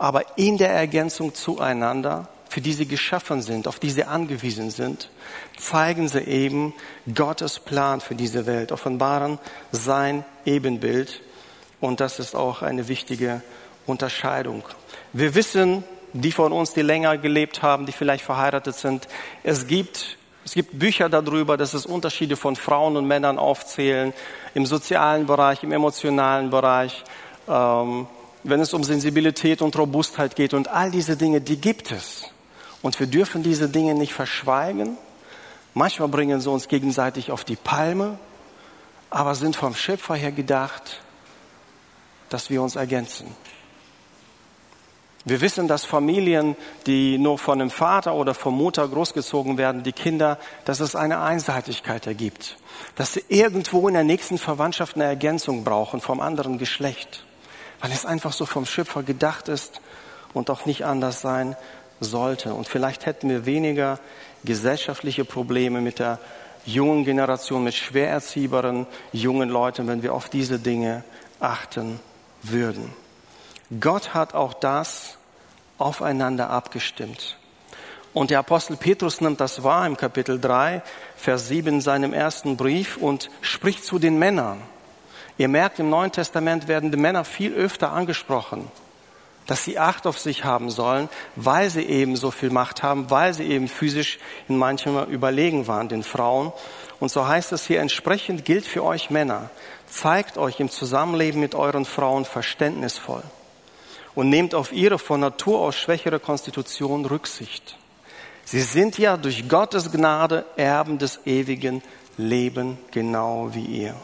Aber in der Ergänzung zueinander für die sie geschaffen sind, auf die sie angewiesen sind, zeigen sie eben Gottes Plan für diese Welt, offenbaren sein Ebenbild. Und das ist auch eine wichtige Unterscheidung. Wir wissen, die von uns, die länger gelebt haben, die vielleicht verheiratet sind, es gibt es gibt Bücher darüber, dass es Unterschiede von Frauen und Männern aufzählen, im sozialen Bereich, im emotionalen Bereich, ähm, wenn es um Sensibilität und Robustheit geht und all diese Dinge, die gibt es. Und wir dürfen diese Dinge nicht verschweigen. Manchmal bringen sie uns gegenseitig auf die Palme, aber sind vom Schöpfer her gedacht, dass wir uns ergänzen. Wir wissen, dass Familien, die nur von einem Vater oder von Mutter großgezogen werden, die Kinder, dass es eine Einseitigkeit ergibt. Dass sie irgendwo in der nächsten Verwandtschaft eine Ergänzung brauchen vom anderen Geschlecht. Weil es einfach so vom Schöpfer gedacht ist und auch nicht anders sein sollte. Und vielleicht hätten wir weniger gesellschaftliche Probleme mit der jungen Generation, mit schwer erziehbaren jungen Leuten, wenn wir auf diese Dinge achten würden. Gott hat auch das aufeinander abgestimmt. Und der Apostel Petrus nimmt das wahr im Kapitel 3, Vers 7 in seinem ersten Brief und spricht zu den Männern. Ihr merkt, im Neuen Testament werden die Männer viel öfter angesprochen dass sie Acht auf sich haben sollen, weil sie eben so viel Macht haben, weil sie eben physisch in manchem überlegen waren den Frauen. Und so heißt es hier, entsprechend gilt für euch Männer, zeigt euch im Zusammenleben mit euren Frauen verständnisvoll und nehmt auf ihre von Natur aus schwächere Konstitution Rücksicht. Sie sind ja durch Gottes Gnade Erben des ewigen Leben, genau wie ihr.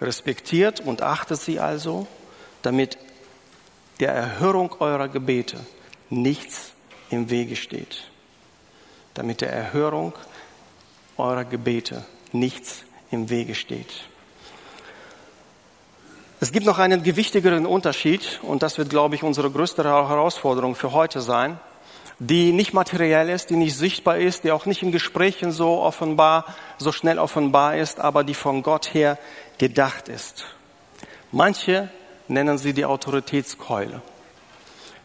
Respektiert und achtet sie also, damit der Erhörung eurer Gebete nichts im Wege steht. Damit der Erhörung eurer Gebete nichts im Wege steht. Es gibt noch einen gewichtigeren Unterschied und das wird, glaube ich, unsere größte Herausforderung für heute sein, die nicht materiell ist, die nicht sichtbar ist, die auch nicht in Gesprächen so offenbar, so schnell offenbar ist, aber die von Gott her gedacht ist. Manche nennen sie die Autoritätskeule.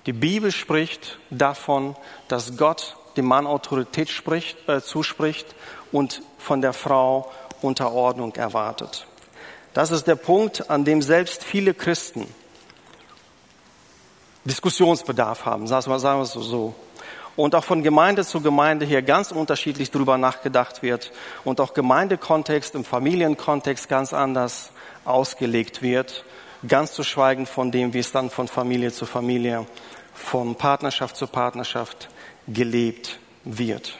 Die Bibel spricht davon, dass Gott dem Mann Autorität spricht, äh, zuspricht und von der Frau Unterordnung erwartet. Das ist der Punkt, an dem selbst viele Christen Diskussionsbedarf haben, sagen wir es so. Und auch von Gemeinde zu Gemeinde hier ganz unterschiedlich drüber nachgedacht wird und auch Gemeindekontext, im Familienkontext ganz anders ausgelegt wird, ganz zu schweigen von dem, wie es dann von Familie zu Familie, von Partnerschaft zu Partnerschaft gelebt wird.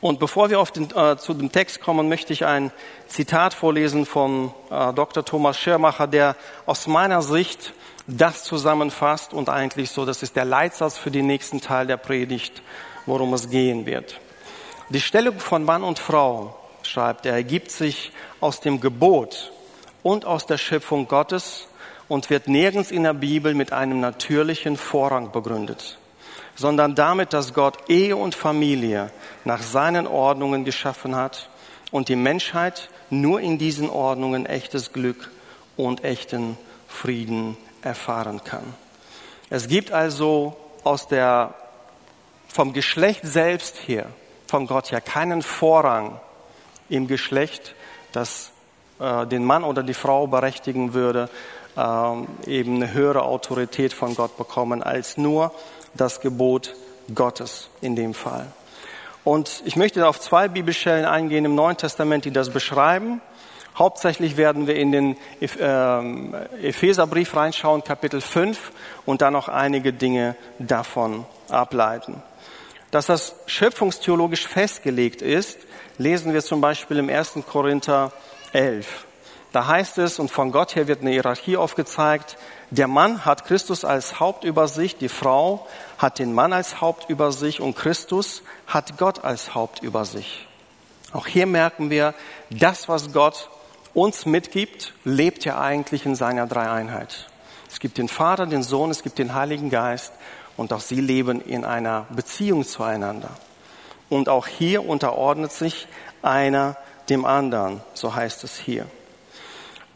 Und bevor wir den, äh, zu dem Text kommen, möchte ich ein Zitat vorlesen von äh, Dr. Thomas Schirmacher, der aus meiner Sicht das zusammenfasst und eigentlich so, das ist der Leitsatz für den nächsten Teil der Predigt, worum es gehen wird. Die Stellung von Mann und Frau, schreibt er, ergibt sich aus dem Gebot und aus der Schöpfung Gottes und wird nirgends in der Bibel mit einem natürlichen Vorrang begründet sondern damit, dass Gott Ehe und Familie nach seinen Ordnungen geschaffen hat und die Menschheit nur in diesen Ordnungen echtes Glück und echten Frieden erfahren kann. Es gibt also aus der, vom Geschlecht selbst her, von Gott her, keinen Vorrang im Geschlecht, das äh, den Mann oder die Frau berechtigen würde, äh, eben eine höhere Autorität von Gott bekommen als nur das Gebot Gottes in dem Fall. Und ich möchte auf zwei Bibelstellen eingehen im Neuen Testament, die das beschreiben. Hauptsächlich werden wir in den ähm, Epheserbrief reinschauen, Kapitel 5, und dann noch einige Dinge davon ableiten. Dass das schöpfungstheologisch festgelegt ist, lesen wir zum Beispiel im 1. Korinther 11. Da heißt es, und von Gott her wird eine Hierarchie aufgezeigt, der Mann hat Christus als Haupt über sich, die Frau hat den Mann als Haupt über sich und Christus hat Gott als Haupt über sich. Auch hier merken wir, das, was Gott uns mitgibt, lebt ja eigentlich in seiner Dreieinheit. Es gibt den Vater, den Sohn, es gibt den Heiligen Geist und auch sie leben in einer Beziehung zueinander. Und auch hier unterordnet sich einer dem anderen, so heißt es hier.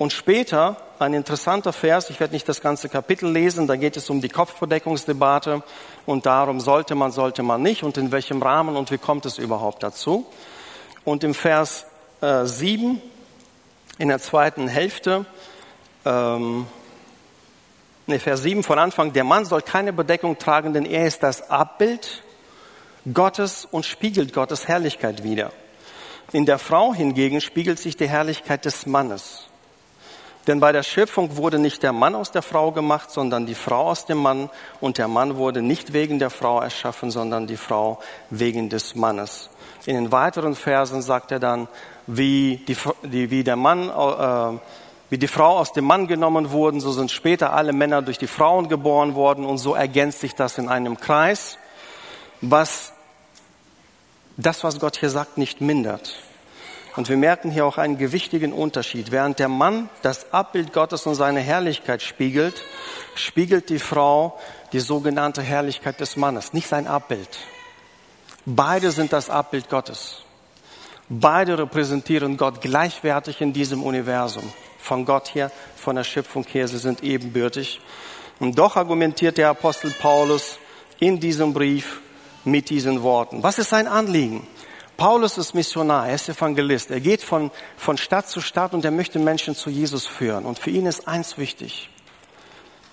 Und später ein interessanter Vers, ich werde nicht das ganze Kapitel lesen, da geht es um die Kopfbedeckungsdebatte und darum, sollte man, sollte man nicht und in welchem Rahmen und wie kommt es überhaupt dazu. Und im Vers äh, 7, in der zweiten Hälfte, ähm, nee, Vers 7 von Anfang, der Mann soll keine Bedeckung tragen, denn er ist das Abbild Gottes und spiegelt Gottes Herrlichkeit wider. In der Frau hingegen spiegelt sich die Herrlichkeit des Mannes. Denn bei der Schöpfung wurde nicht der Mann aus der Frau gemacht, sondern die Frau aus dem Mann. Und der Mann wurde nicht wegen der Frau erschaffen, sondern die Frau wegen des Mannes. In den weiteren Versen sagt er dann, wie, die, wie der Mann, äh, wie die Frau aus dem Mann genommen wurden, so sind später alle Männer durch die Frauen geboren worden. Und so ergänzt sich das in einem Kreis, was das, was Gott hier sagt, nicht mindert. Und wir merken hier auch einen gewichtigen Unterschied. Während der Mann das Abbild Gottes und seine Herrlichkeit spiegelt, spiegelt die Frau die sogenannte Herrlichkeit des Mannes, nicht sein Abbild. Beide sind das Abbild Gottes. Beide repräsentieren Gott gleichwertig in diesem Universum. Von Gott her, von der Schöpfung her, sie sind ebenbürtig. Und doch argumentiert der Apostel Paulus in diesem Brief mit diesen Worten. Was ist sein Anliegen? Paulus ist Missionar, er ist Evangelist. Er geht von, von Stadt zu Stadt und er möchte Menschen zu Jesus führen. Und für ihn ist eins wichtig.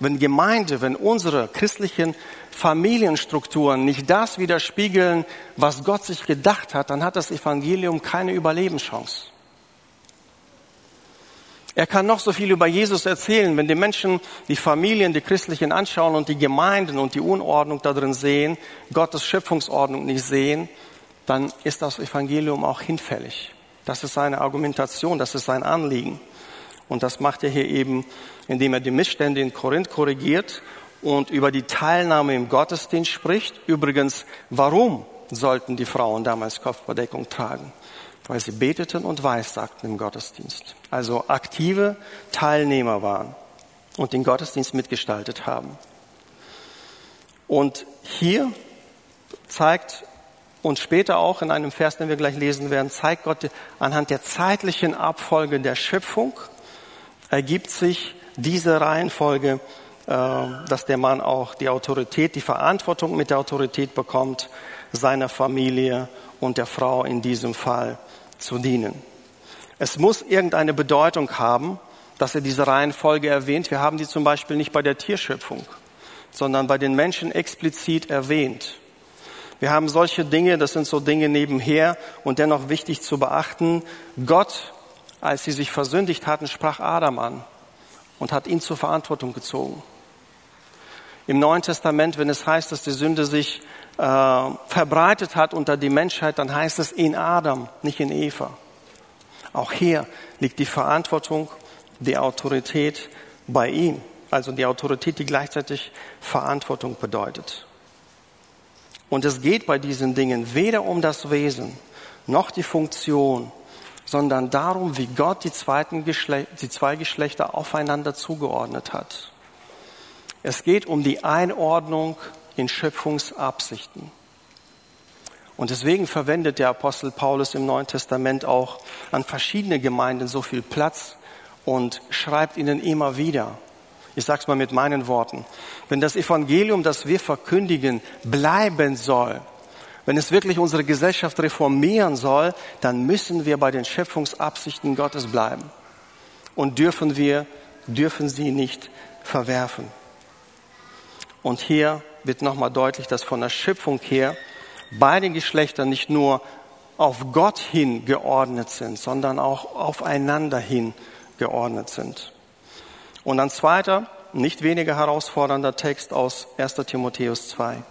Wenn Gemeinde, wenn unsere christlichen Familienstrukturen nicht das widerspiegeln, was Gott sich gedacht hat, dann hat das Evangelium keine Überlebenschance. Er kann noch so viel über Jesus erzählen, wenn die Menschen die Familien, die Christlichen anschauen und die Gemeinden und die Unordnung da drin sehen, Gottes Schöpfungsordnung nicht sehen, dann ist das Evangelium auch hinfällig. Das ist seine Argumentation, das ist sein Anliegen. Und das macht er hier eben, indem er die Missstände in Korinth korrigiert und über die Teilnahme im Gottesdienst spricht. Übrigens, warum sollten die Frauen damals Kopfbedeckung tragen? Weil sie beteten und weissagten im Gottesdienst. Also aktive Teilnehmer waren und den Gottesdienst mitgestaltet haben. Und hier zeigt und später auch in einem Vers, den wir gleich lesen werden, zeigt Gott anhand der zeitlichen Abfolge der Schöpfung, ergibt sich diese Reihenfolge, äh, dass der Mann auch die Autorität, die Verantwortung mit der Autorität bekommt, seiner Familie und der Frau in diesem Fall zu dienen. Es muss irgendeine Bedeutung haben, dass er diese Reihenfolge erwähnt. Wir haben die zum Beispiel nicht bei der Tierschöpfung, sondern bei den Menschen explizit erwähnt. Wir haben solche Dinge, das sind so Dinge nebenher und dennoch wichtig zu beachten. Gott, als sie sich versündigt hatten, sprach Adam an und hat ihn zur Verantwortung gezogen. Im Neuen Testament, wenn es heißt, dass die Sünde sich äh, verbreitet hat unter die Menschheit, dann heißt es in Adam, nicht in Eva. Auch hier liegt die Verantwortung, die Autorität bei ihm. Also die Autorität, die gleichzeitig Verantwortung bedeutet. Und es geht bei diesen Dingen weder um das Wesen noch die Funktion, sondern darum, wie Gott die, zweiten Geschle die zwei Geschlechter aufeinander zugeordnet hat. Es geht um die Einordnung in Schöpfungsabsichten. Und deswegen verwendet der Apostel Paulus im Neuen Testament auch an verschiedene Gemeinden so viel Platz und schreibt ihnen immer wieder, ich sage es mal mit meinen Worten. Wenn das Evangelium, das wir verkündigen, bleiben soll, wenn es wirklich unsere Gesellschaft reformieren soll, dann müssen wir bei den Schöpfungsabsichten Gottes bleiben und dürfen wir, dürfen sie nicht verwerfen. Und hier wird nochmal deutlich, dass von der Schöpfung her beide Geschlechter nicht nur auf Gott hin geordnet sind, sondern auch aufeinander hin geordnet sind. Und ein zweiter, nicht weniger herausfordernder Text aus 1 Timotheus 2.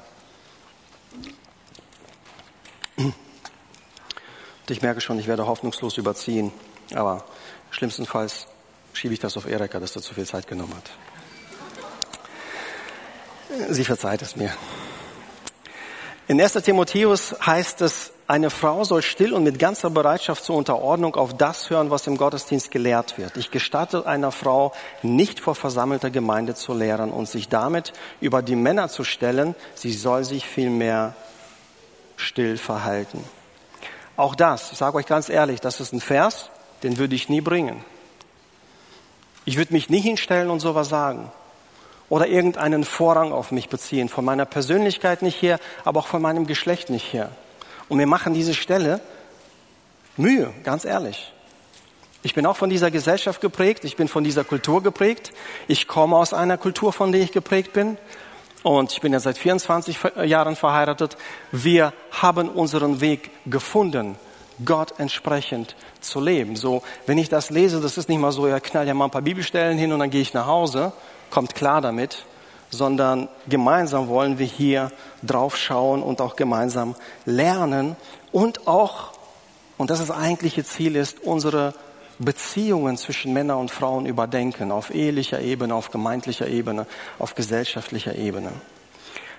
Ich merke schon, ich werde hoffnungslos überziehen, aber schlimmstenfalls schiebe ich das auf Erika, dass er zu viel Zeit genommen hat. Sie verzeiht es mir. In 1. Timotheus heißt es, eine Frau soll still und mit ganzer Bereitschaft zur Unterordnung auf das hören, was im Gottesdienst gelehrt wird. Ich gestatte einer Frau, nicht vor versammelter Gemeinde zu lehren und sich damit über die Männer zu stellen. Sie soll sich vielmehr still verhalten. Auch das, ich sage euch ganz ehrlich, das ist ein Vers, den würde ich nie bringen. Ich würde mich nicht hinstellen und sowas sagen oder irgendeinen Vorrang auf mich beziehen, von meiner Persönlichkeit nicht her, aber auch von meinem Geschlecht nicht her. Und wir machen diese Stelle Mühe, ganz ehrlich. Ich bin auch von dieser Gesellschaft geprägt, ich bin von dieser Kultur geprägt, ich komme aus einer Kultur, von der ich geprägt bin. Und ich bin ja seit 24 Jahren verheiratet. Wir haben unseren Weg gefunden, Gott entsprechend zu leben. So, wenn ich das lese, das ist nicht mal so, ja, knall ja mal ein paar Bibelstellen hin und dann gehe ich nach Hause, kommt klar damit, sondern gemeinsam wollen wir hier drauf schauen und auch gemeinsam lernen und auch, und das ist das eigentliche Ziel ist, unsere Beziehungen zwischen Männern und Frauen überdenken, auf ehelicher Ebene, auf gemeindlicher Ebene, auf gesellschaftlicher Ebene.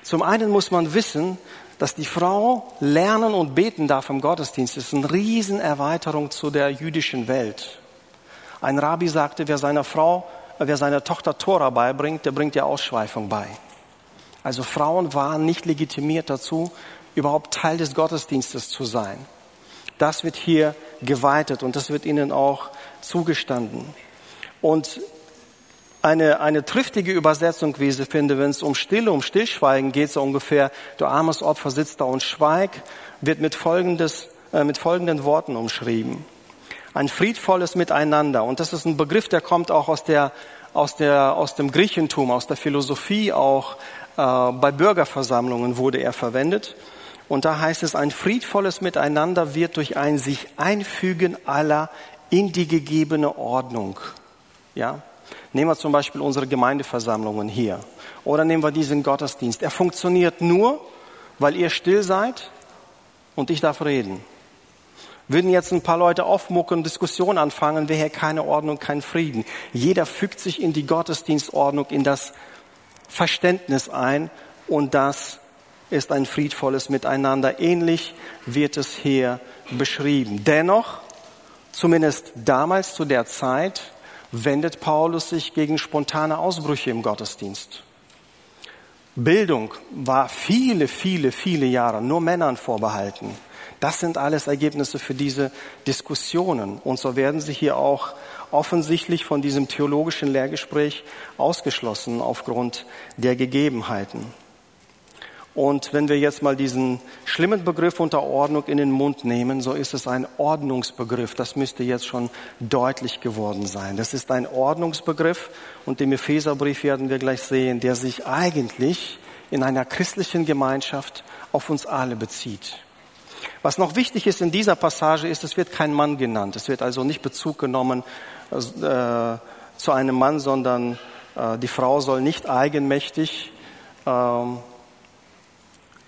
Zum einen muss man wissen, dass die Frau lernen und beten darf im Gottesdienst. Das ist eine Riesenerweiterung zu der jüdischen Welt. Ein Rabbi sagte, wer seiner Frau wer seiner Tochter Tora beibringt, der bringt ja Ausschweifung bei. Also Frauen waren nicht legitimiert dazu, überhaupt Teil des Gottesdienstes zu sein. Das wird hier geweitet und das wird ihnen auch zugestanden. Und eine, eine triftige Übersetzung, wie ich sie finde, wenn es um Stille, um Stillschweigen geht, so ungefähr, du armes Opfer sitzt da und schweig, wird mit, folgendes, äh, mit folgenden Worten umschrieben ein friedvolles Miteinander. Und das ist ein Begriff, der kommt auch aus, der, aus, der, aus dem Griechentum, aus der Philosophie, auch äh, bei Bürgerversammlungen wurde er verwendet. Und da heißt es, ein friedvolles Miteinander wird durch ein sich einfügen aller in die gegebene Ordnung. Ja? Nehmen wir zum Beispiel unsere Gemeindeversammlungen hier. Oder nehmen wir diesen Gottesdienst. Er funktioniert nur, weil ihr still seid und ich darf reden. Würden jetzt ein paar Leute aufmucken und Diskussion anfangen, wäre hier keine Ordnung, kein Frieden. Jeder fügt sich in die Gottesdienstordnung, in das Verständnis ein und das ist ein friedvolles Miteinander. Ähnlich wird es hier beschrieben. Dennoch, zumindest damals zu der Zeit, wendet Paulus sich gegen spontane Ausbrüche im Gottesdienst. Bildung war viele, viele, viele Jahre nur Männern vorbehalten. Das sind alles Ergebnisse für diese Diskussionen. Und so werden sie hier auch offensichtlich von diesem theologischen Lehrgespräch ausgeschlossen aufgrund der Gegebenheiten. Und wenn wir jetzt mal diesen schlimmen Begriff Unterordnung in den Mund nehmen, so ist es ein Ordnungsbegriff. Das müsste jetzt schon deutlich geworden sein. Das ist ein Ordnungsbegriff und im Epheserbrief werden wir gleich sehen, der sich eigentlich in einer christlichen Gemeinschaft auf uns alle bezieht. Was noch wichtig ist in dieser Passage ist, es wird kein Mann genannt. Es wird also nicht Bezug genommen äh, zu einem Mann, sondern äh, die Frau soll nicht eigenmächtig ähm,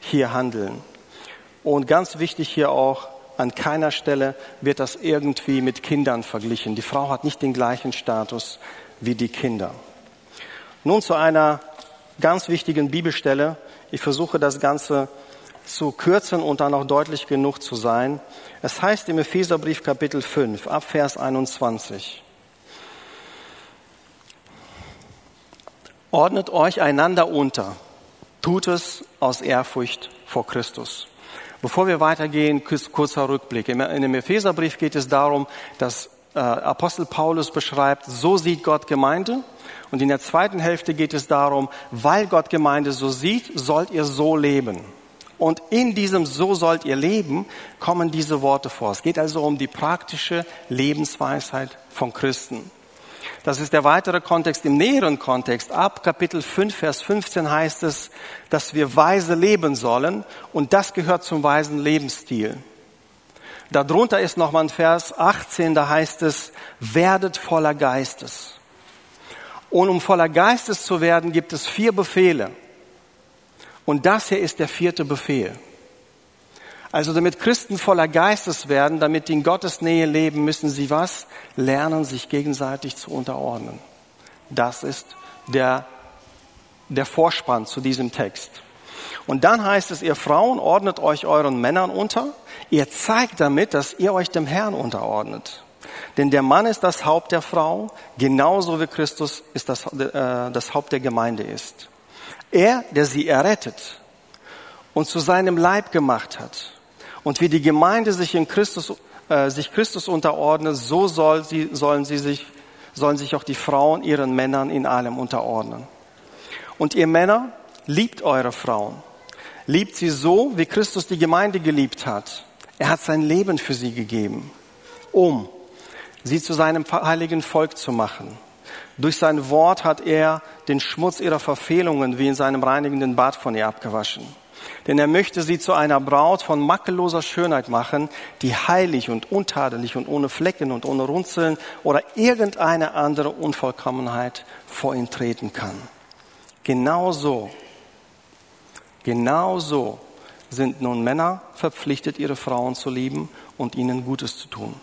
hier handeln. Und ganz wichtig hier auch, an keiner Stelle wird das irgendwie mit Kindern verglichen. Die Frau hat nicht den gleichen Status wie die Kinder. Nun zu einer ganz wichtigen Bibelstelle. Ich versuche das Ganze zu kürzen und dann auch deutlich genug zu sein. Es heißt im Epheserbrief Kapitel 5 ab Vers 21. Ordnet euch einander unter Tut es aus Ehrfurcht vor Christus. Bevor wir weitergehen, kurzer Rückblick. In dem Epheserbrief geht es darum, dass äh, Apostel Paulus beschreibt, so sieht Gott Gemeinde. Und in der zweiten Hälfte geht es darum, weil Gott Gemeinde so sieht, sollt ihr so leben. Und in diesem So sollt ihr leben kommen diese Worte vor. Es geht also um die praktische Lebensweisheit von Christen. Das ist der weitere Kontext. Im näheren Kontext, ab Kapitel 5, Vers 15 heißt es, dass wir weise leben sollen und das gehört zum weisen Lebensstil. Darunter ist nochmal ein Vers 18, da heißt es, werdet voller Geistes. Und um voller Geistes zu werden, gibt es vier Befehle. Und das hier ist der vierte Befehl. Also damit Christen voller Geistes werden, damit die in Gottes Nähe leben, müssen sie was? Lernen, sich gegenseitig zu unterordnen. Das ist der, der Vorspann zu diesem Text. Und dann heißt es, ihr Frauen ordnet euch euren Männern unter. Ihr zeigt damit, dass ihr euch dem Herrn unterordnet. Denn der Mann ist das Haupt der Frau, genauso wie Christus ist das, äh, das Haupt der Gemeinde ist. Er, der sie errettet und zu seinem Leib gemacht hat und wie die Gemeinde sich in Christus, äh, sich Christus unterordnet, so soll sie, sollen sie sich, sollen sich auch die Frauen ihren Männern in allem unterordnen. Und ihr Männer, liebt eure Frauen. Liebt sie so, wie Christus die Gemeinde geliebt hat. Er hat sein Leben für sie gegeben, um sie zu seinem heiligen Volk zu machen. Durch sein Wort hat er den Schmutz ihrer Verfehlungen wie in seinem reinigenden Bad von ihr abgewaschen denn er möchte sie zu einer Braut von makelloser Schönheit machen, die heilig und untadelig und ohne Flecken und ohne Runzeln oder irgendeine andere Unvollkommenheit vor ihn treten kann. Genauso, genauso sind nun Männer verpflichtet, ihre Frauen zu lieben und ihnen Gutes zu tun.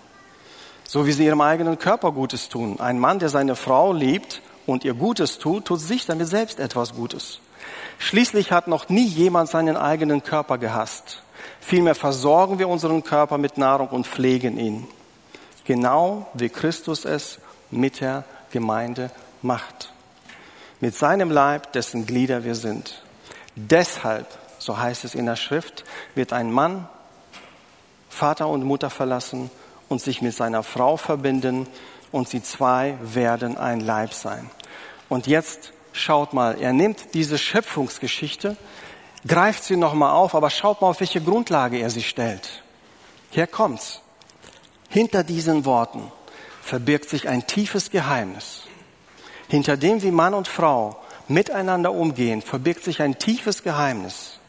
So wie sie ihrem eigenen Körper Gutes tun. Ein Mann, der seine Frau liebt und ihr Gutes tut, tut sich damit selbst etwas Gutes. Schließlich hat noch nie jemand seinen eigenen Körper gehasst. Vielmehr versorgen wir unseren Körper mit Nahrung und pflegen ihn. Genau wie Christus es mit der Gemeinde macht. Mit seinem Leib, dessen Glieder wir sind. Deshalb, so heißt es in der Schrift, wird ein Mann Vater und Mutter verlassen und sich mit seiner Frau verbinden und sie zwei werden ein Leib sein. Und jetzt Schaut mal, er nimmt diese Schöpfungsgeschichte, greift sie nochmal auf, aber schaut mal, auf welche Grundlage er sie stellt. Hier kommt's. Hinter diesen Worten verbirgt sich ein tiefes Geheimnis. Hinter dem, wie Mann und Frau miteinander umgehen, verbirgt sich ein tiefes Geheimnis.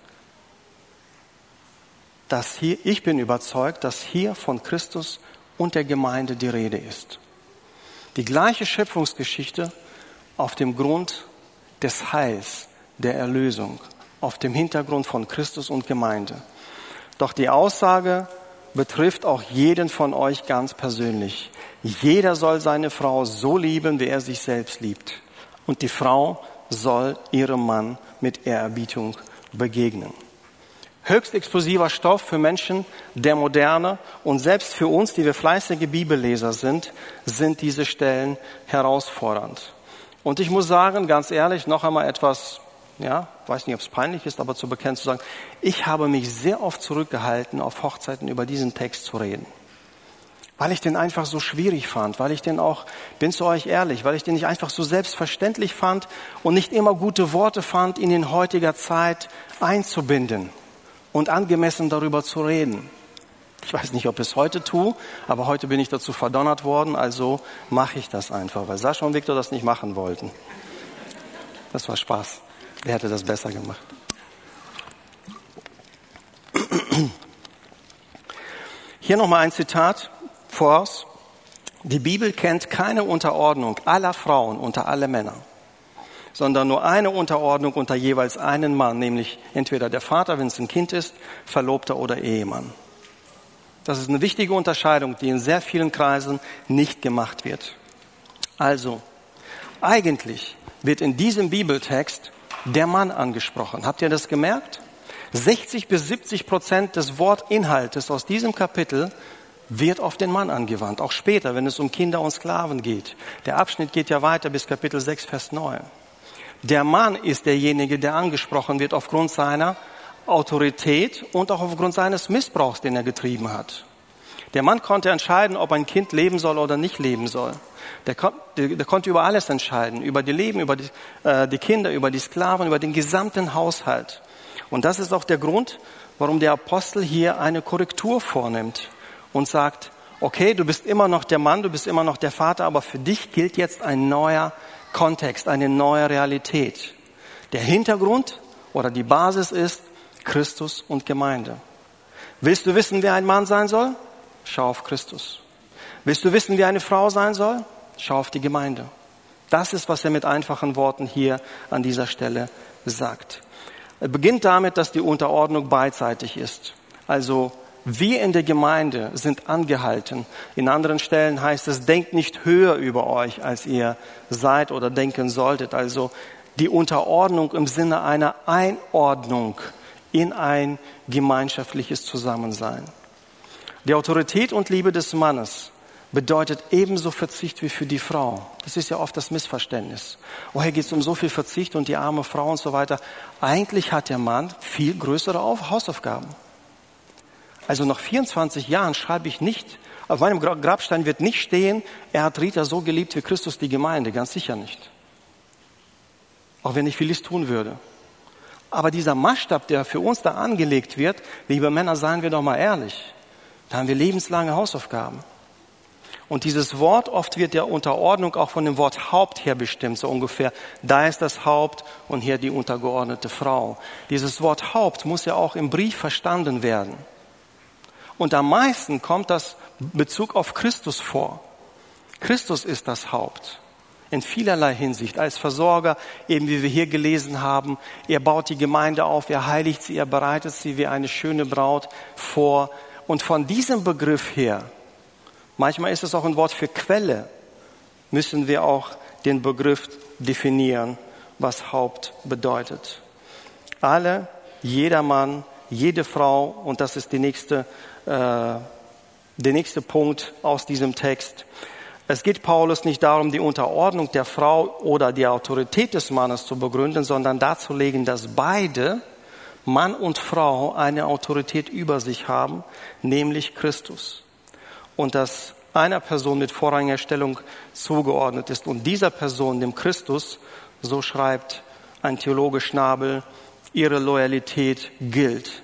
Dass hier, ich bin überzeugt, dass hier von Christus und der Gemeinde die Rede ist. Die gleiche Schöpfungsgeschichte auf dem Grund des Heils, der Erlösung, auf dem Hintergrund von Christus und Gemeinde. Doch die Aussage betrifft auch jeden von euch ganz persönlich. Jeder soll seine Frau so lieben, wie er sich selbst liebt. Und die Frau soll ihrem Mann mit Ehrerbietung begegnen. Höchst explosiver Stoff für Menschen der Moderne und selbst für uns, die wir fleißige Bibelleser sind, sind diese Stellen herausfordernd. Und ich muss sagen, ganz ehrlich, noch einmal etwas, ja, weiß nicht, ob es peinlich ist, aber zu bekennen zu sagen, ich habe mich sehr oft zurückgehalten, auf Hochzeiten über diesen Text zu reden. weil ich den einfach so schwierig fand, weil ich den auch, bin zu euch ehrlich, weil ich den nicht einfach so selbstverständlich fand und nicht immer gute Worte fand, ihn in heutiger Zeit einzubinden und angemessen darüber zu reden. Ich weiß nicht, ob ich es heute tue, aber heute bin ich dazu verdonnert worden, also mache ich das einfach, weil Sascha und Viktor das nicht machen wollten. Das war Spaß. Wer hätte das besser gemacht? Hier nochmal ein Zitat voraus. Die Bibel kennt keine Unterordnung aller Frauen unter alle Männer, sondern nur eine Unterordnung unter jeweils einen Mann, nämlich entweder der Vater, wenn es ein Kind ist, Verlobter oder Ehemann. Das ist eine wichtige Unterscheidung, die in sehr vielen Kreisen nicht gemacht wird. Also, eigentlich wird in diesem Bibeltext der Mann angesprochen. Habt ihr das gemerkt? 60 bis 70 Prozent des Wortinhaltes aus diesem Kapitel wird auf den Mann angewandt, auch später, wenn es um Kinder und Sklaven geht. Der Abschnitt geht ja weiter bis Kapitel 6, Vers 9. Der Mann ist derjenige, der angesprochen wird aufgrund seiner Autorität und auch aufgrund seines Missbrauchs, den er getrieben hat. Der Mann konnte entscheiden, ob ein Kind leben soll oder nicht leben soll. Der, der, der konnte über alles entscheiden, über die Leben, über die, äh, die Kinder, über die Sklaven, über den gesamten Haushalt. Und das ist auch der Grund, warum der Apostel hier eine Korrektur vornimmt und sagt, okay, du bist immer noch der Mann, du bist immer noch der Vater, aber für dich gilt jetzt ein neuer Kontext, eine neue Realität. Der Hintergrund oder die Basis ist Christus und Gemeinde. Willst du wissen, wer ein Mann sein soll? Schau auf Christus. Willst du wissen, wie eine Frau sein soll? Schau auf die Gemeinde. Das ist, was er mit einfachen Worten hier an dieser Stelle sagt. Er beginnt damit, dass die Unterordnung beidseitig ist. Also wir in der Gemeinde sind angehalten. In anderen Stellen heißt es, denkt nicht höher über euch, als ihr seid oder denken solltet. Also die Unterordnung im Sinne einer Einordnung in ein gemeinschaftliches Zusammensein. Die Autorität und Liebe des Mannes bedeutet ebenso Verzicht wie für die Frau. Das ist ja oft das Missverständnis. Oh, hier geht es um so viel Verzicht und die arme Frau und so weiter. Eigentlich hat der Mann viel größere Hausaufgaben. Also nach 24 Jahren schreibe ich nicht, auf meinem Grabstein wird nicht stehen, er hat Rita so geliebt wie Christus die Gemeinde, ganz sicher nicht. Auch wenn ich vieles tun würde. Aber dieser Maßstab, der für uns da angelegt wird, liebe Männer, seien wir doch mal ehrlich, da haben wir lebenslange Hausaufgaben. Und dieses Wort, oft wird der Unterordnung auch von dem Wort Haupt her bestimmt, so ungefähr. Da ist das Haupt und hier die untergeordnete Frau. Dieses Wort Haupt muss ja auch im Brief verstanden werden. Und am meisten kommt das Bezug auf Christus vor. Christus ist das Haupt. In vielerlei Hinsicht. Als Versorger, eben wie wir hier gelesen haben, er baut die Gemeinde auf, er heiligt sie, er bereitet sie wie eine schöne Braut vor. Und von diesem Begriff her, manchmal ist es auch ein Wort für Quelle, müssen wir auch den Begriff definieren, was Haupt bedeutet. Alle, jeder Mann, jede Frau, und das ist die nächste der nächste Punkt aus diesem Text. Es geht Paulus nicht darum, die Unterordnung der Frau oder die Autorität des Mannes zu begründen, sondern darzulegen, dass beide, Mann und Frau, eine Autorität über sich haben, nämlich Christus. Und dass einer Person mit vorrangiger Stellung zugeordnet ist und dieser Person, dem Christus, so schreibt ein Theologe Schnabel, ihre Loyalität gilt.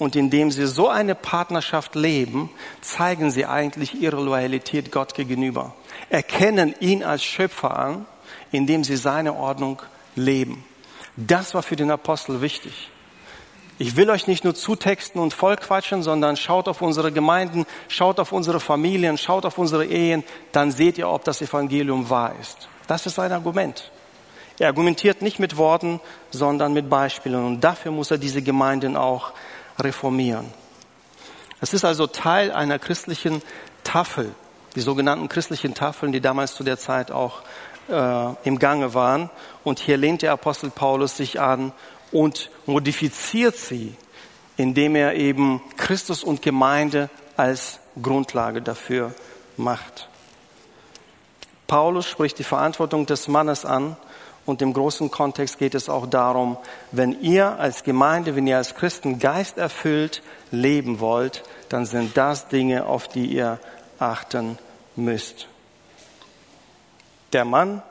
Und indem sie so eine Partnerschaft leben, zeigen sie eigentlich ihre Loyalität Gott gegenüber. Erkennen ihn als Schöpfer an, indem sie seine Ordnung leben. Das war für den Apostel wichtig. Ich will euch nicht nur zutexten und vollquatschen, sondern schaut auf unsere Gemeinden, schaut auf unsere Familien, schaut auf unsere Ehen, dann seht ihr, ob das Evangelium wahr ist. Das ist sein Argument. Er argumentiert nicht mit Worten, sondern mit Beispielen. Und dafür muss er diese Gemeinden auch reformieren. Es ist also Teil einer christlichen Tafel, die sogenannten christlichen Tafeln, die damals zu der Zeit auch äh, im Gange waren. Und hier lehnt der Apostel Paulus sich an und modifiziert sie, indem er eben Christus und Gemeinde als Grundlage dafür macht. Paulus spricht die Verantwortung des Mannes an und im großen Kontext geht es auch darum, wenn ihr als Gemeinde, wenn ihr als Christen geisterfüllt leben wollt, dann sind das Dinge, auf die ihr achten müsst. Der Mann,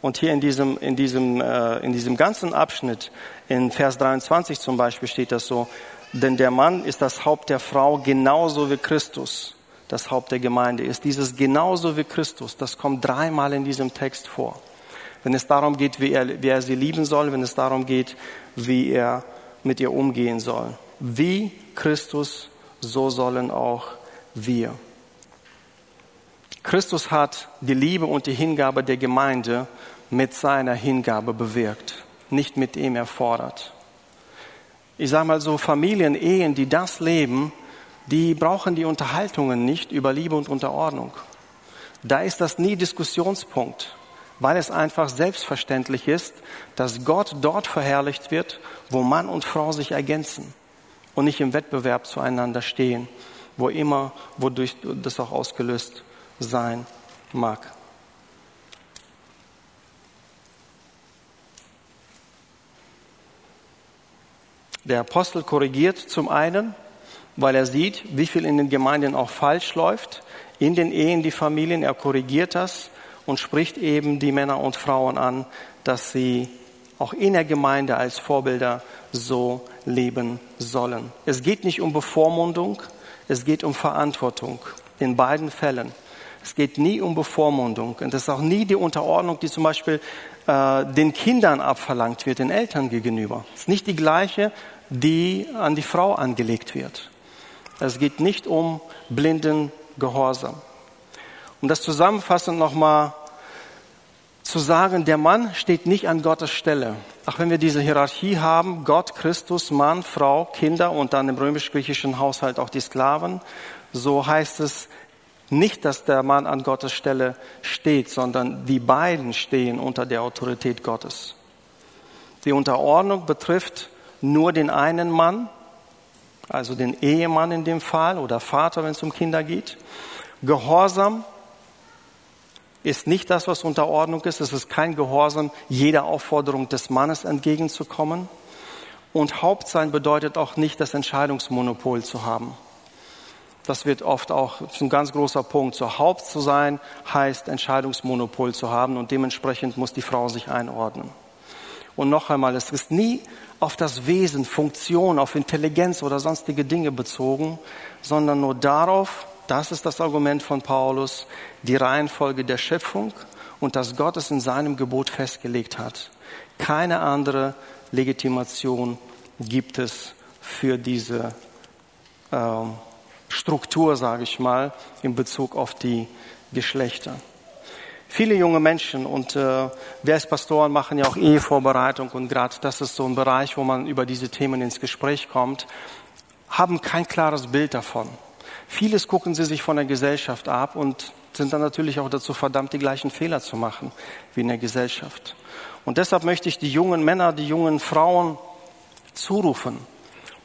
und hier in diesem, in diesem, äh, in diesem ganzen Abschnitt, in Vers 23 zum Beispiel steht das so, denn der Mann ist das Haupt der Frau genauso wie Christus das Haupt der Gemeinde ist. Dieses genauso wie Christus, das kommt dreimal in diesem Text vor. Wenn es darum geht, wie er, wie er sie lieben soll, wenn es darum geht, wie er mit ihr umgehen soll. Wie Christus, so sollen auch wir. Christus hat die Liebe und die Hingabe der Gemeinde mit seiner Hingabe bewirkt, nicht mit ihm erfordert. Ich sage mal so, Familien, Ehen, die das leben, die brauchen die Unterhaltungen nicht über Liebe und Unterordnung. Da ist das nie Diskussionspunkt, weil es einfach selbstverständlich ist, dass Gott dort verherrlicht wird, wo Mann und Frau sich ergänzen und nicht im Wettbewerb zueinander stehen, wo immer, wodurch das auch ausgelöst sein mag. Der Apostel korrigiert zum einen, weil er sieht, wie viel in den Gemeinden auch falsch läuft, in den Ehen, die Familien. Er korrigiert das und spricht eben die Männer und Frauen an, dass sie auch in der Gemeinde als Vorbilder so leben sollen. Es geht nicht um Bevormundung, es geht um Verantwortung in beiden Fällen. Es geht nie um Bevormundung und es ist auch nie die Unterordnung, die zum Beispiel äh, den Kindern abverlangt wird, den Eltern gegenüber. Es ist nicht die gleiche, die an die Frau angelegt wird. Es geht nicht um blinden Gehorsam. Um das zusammenfassend nochmal zu sagen, der Mann steht nicht an Gottes Stelle. Auch wenn wir diese Hierarchie haben, Gott, Christus, Mann, Frau, Kinder und dann im römisch-griechischen Haushalt auch die Sklaven, so heißt es nicht, dass der Mann an Gottes Stelle steht, sondern die beiden stehen unter der Autorität Gottes. Die Unterordnung betrifft nur den einen Mann also den Ehemann in dem Fall oder Vater, wenn es um Kinder geht. Gehorsam ist nicht das, was Unterordnung ist. Es ist kein Gehorsam, jeder Aufforderung des Mannes entgegenzukommen. Und Hauptsein bedeutet auch nicht, das Entscheidungsmonopol zu haben. Das wird oft auch ein ganz großer Punkt. So Haupt zu sein heißt Entscheidungsmonopol zu haben und dementsprechend muss die Frau sich einordnen. Und noch einmal, es ist nie auf das Wesen, Funktion, auf Intelligenz oder sonstige Dinge bezogen, sondern nur darauf, das ist das Argument von Paulus, die Reihenfolge der Schöpfung und dass Gott es in seinem Gebot festgelegt hat. Keine andere Legitimation gibt es für diese äh, Struktur, sage ich mal, in Bezug auf die Geschlechter. Viele junge Menschen und äh, wir als Pastoren machen ja auch Ehevorbereitung und gerade das ist so ein Bereich, wo man über diese Themen ins Gespräch kommt, haben kein klares Bild davon. Vieles gucken sie sich von der Gesellschaft ab und sind dann natürlich auch dazu verdammt, die gleichen Fehler zu machen wie in der Gesellschaft. Und deshalb möchte ich die jungen Männer, die jungen Frauen zurufen,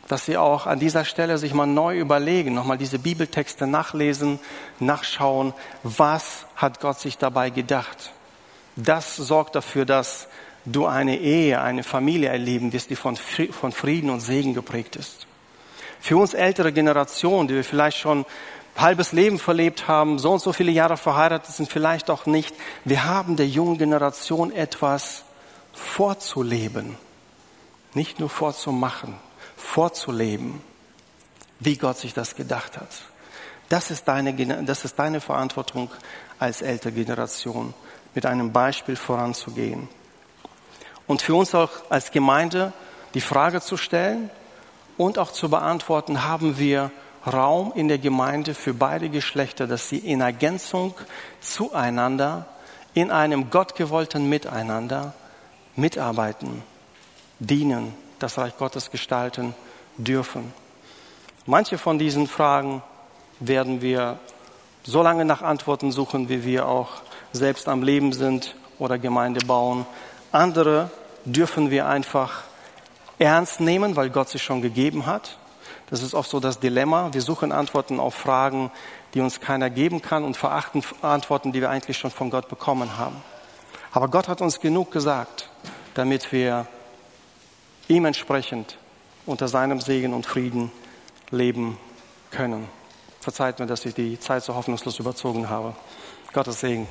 dass sie auch an dieser Stelle sich mal neu überlegen, nochmal diese Bibeltexte nachlesen, nachschauen, was hat Gott sich dabei gedacht. Das sorgt dafür, dass du eine Ehe, eine Familie erleben wirst, die von Frieden und Segen geprägt ist. Für uns ältere Generationen, die wir vielleicht schon halbes Leben verlebt haben, so und so viele Jahre verheiratet sind, vielleicht auch nicht, wir haben der jungen Generation etwas vorzuleben, nicht nur vorzumachen vorzuleben, wie Gott sich das gedacht hat. Das ist deine, das ist deine Verantwortung als ältere Generation, mit einem Beispiel voranzugehen. Und für uns auch als Gemeinde die Frage zu stellen und auch zu beantworten, haben wir Raum in der Gemeinde für beide Geschlechter, dass sie in Ergänzung zueinander, in einem gottgewollten Miteinander mitarbeiten, dienen, das Reich Gottes gestalten dürfen. Manche von diesen Fragen werden wir so lange nach Antworten suchen, wie wir auch selbst am Leben sind oder Gemeinde bauen. Andere dürfen wir einfach ernst nehmen, weil Gott sie schon gegeben hat. Das ist oft so das Dilemma. Wir suchen Antworten auf Fragen, die uns keiner geben kann und verachten Antworten, die wir eigentlich schon von Gott bekommen haben. Aber Gott hat uns genug gesagt, damit wir ihm entsprechend unter seinem Segen und Frieden leben können. Verzeiht mir, dass ich die Zeit so hoffnungslos überzogen habe. Gottes Segen.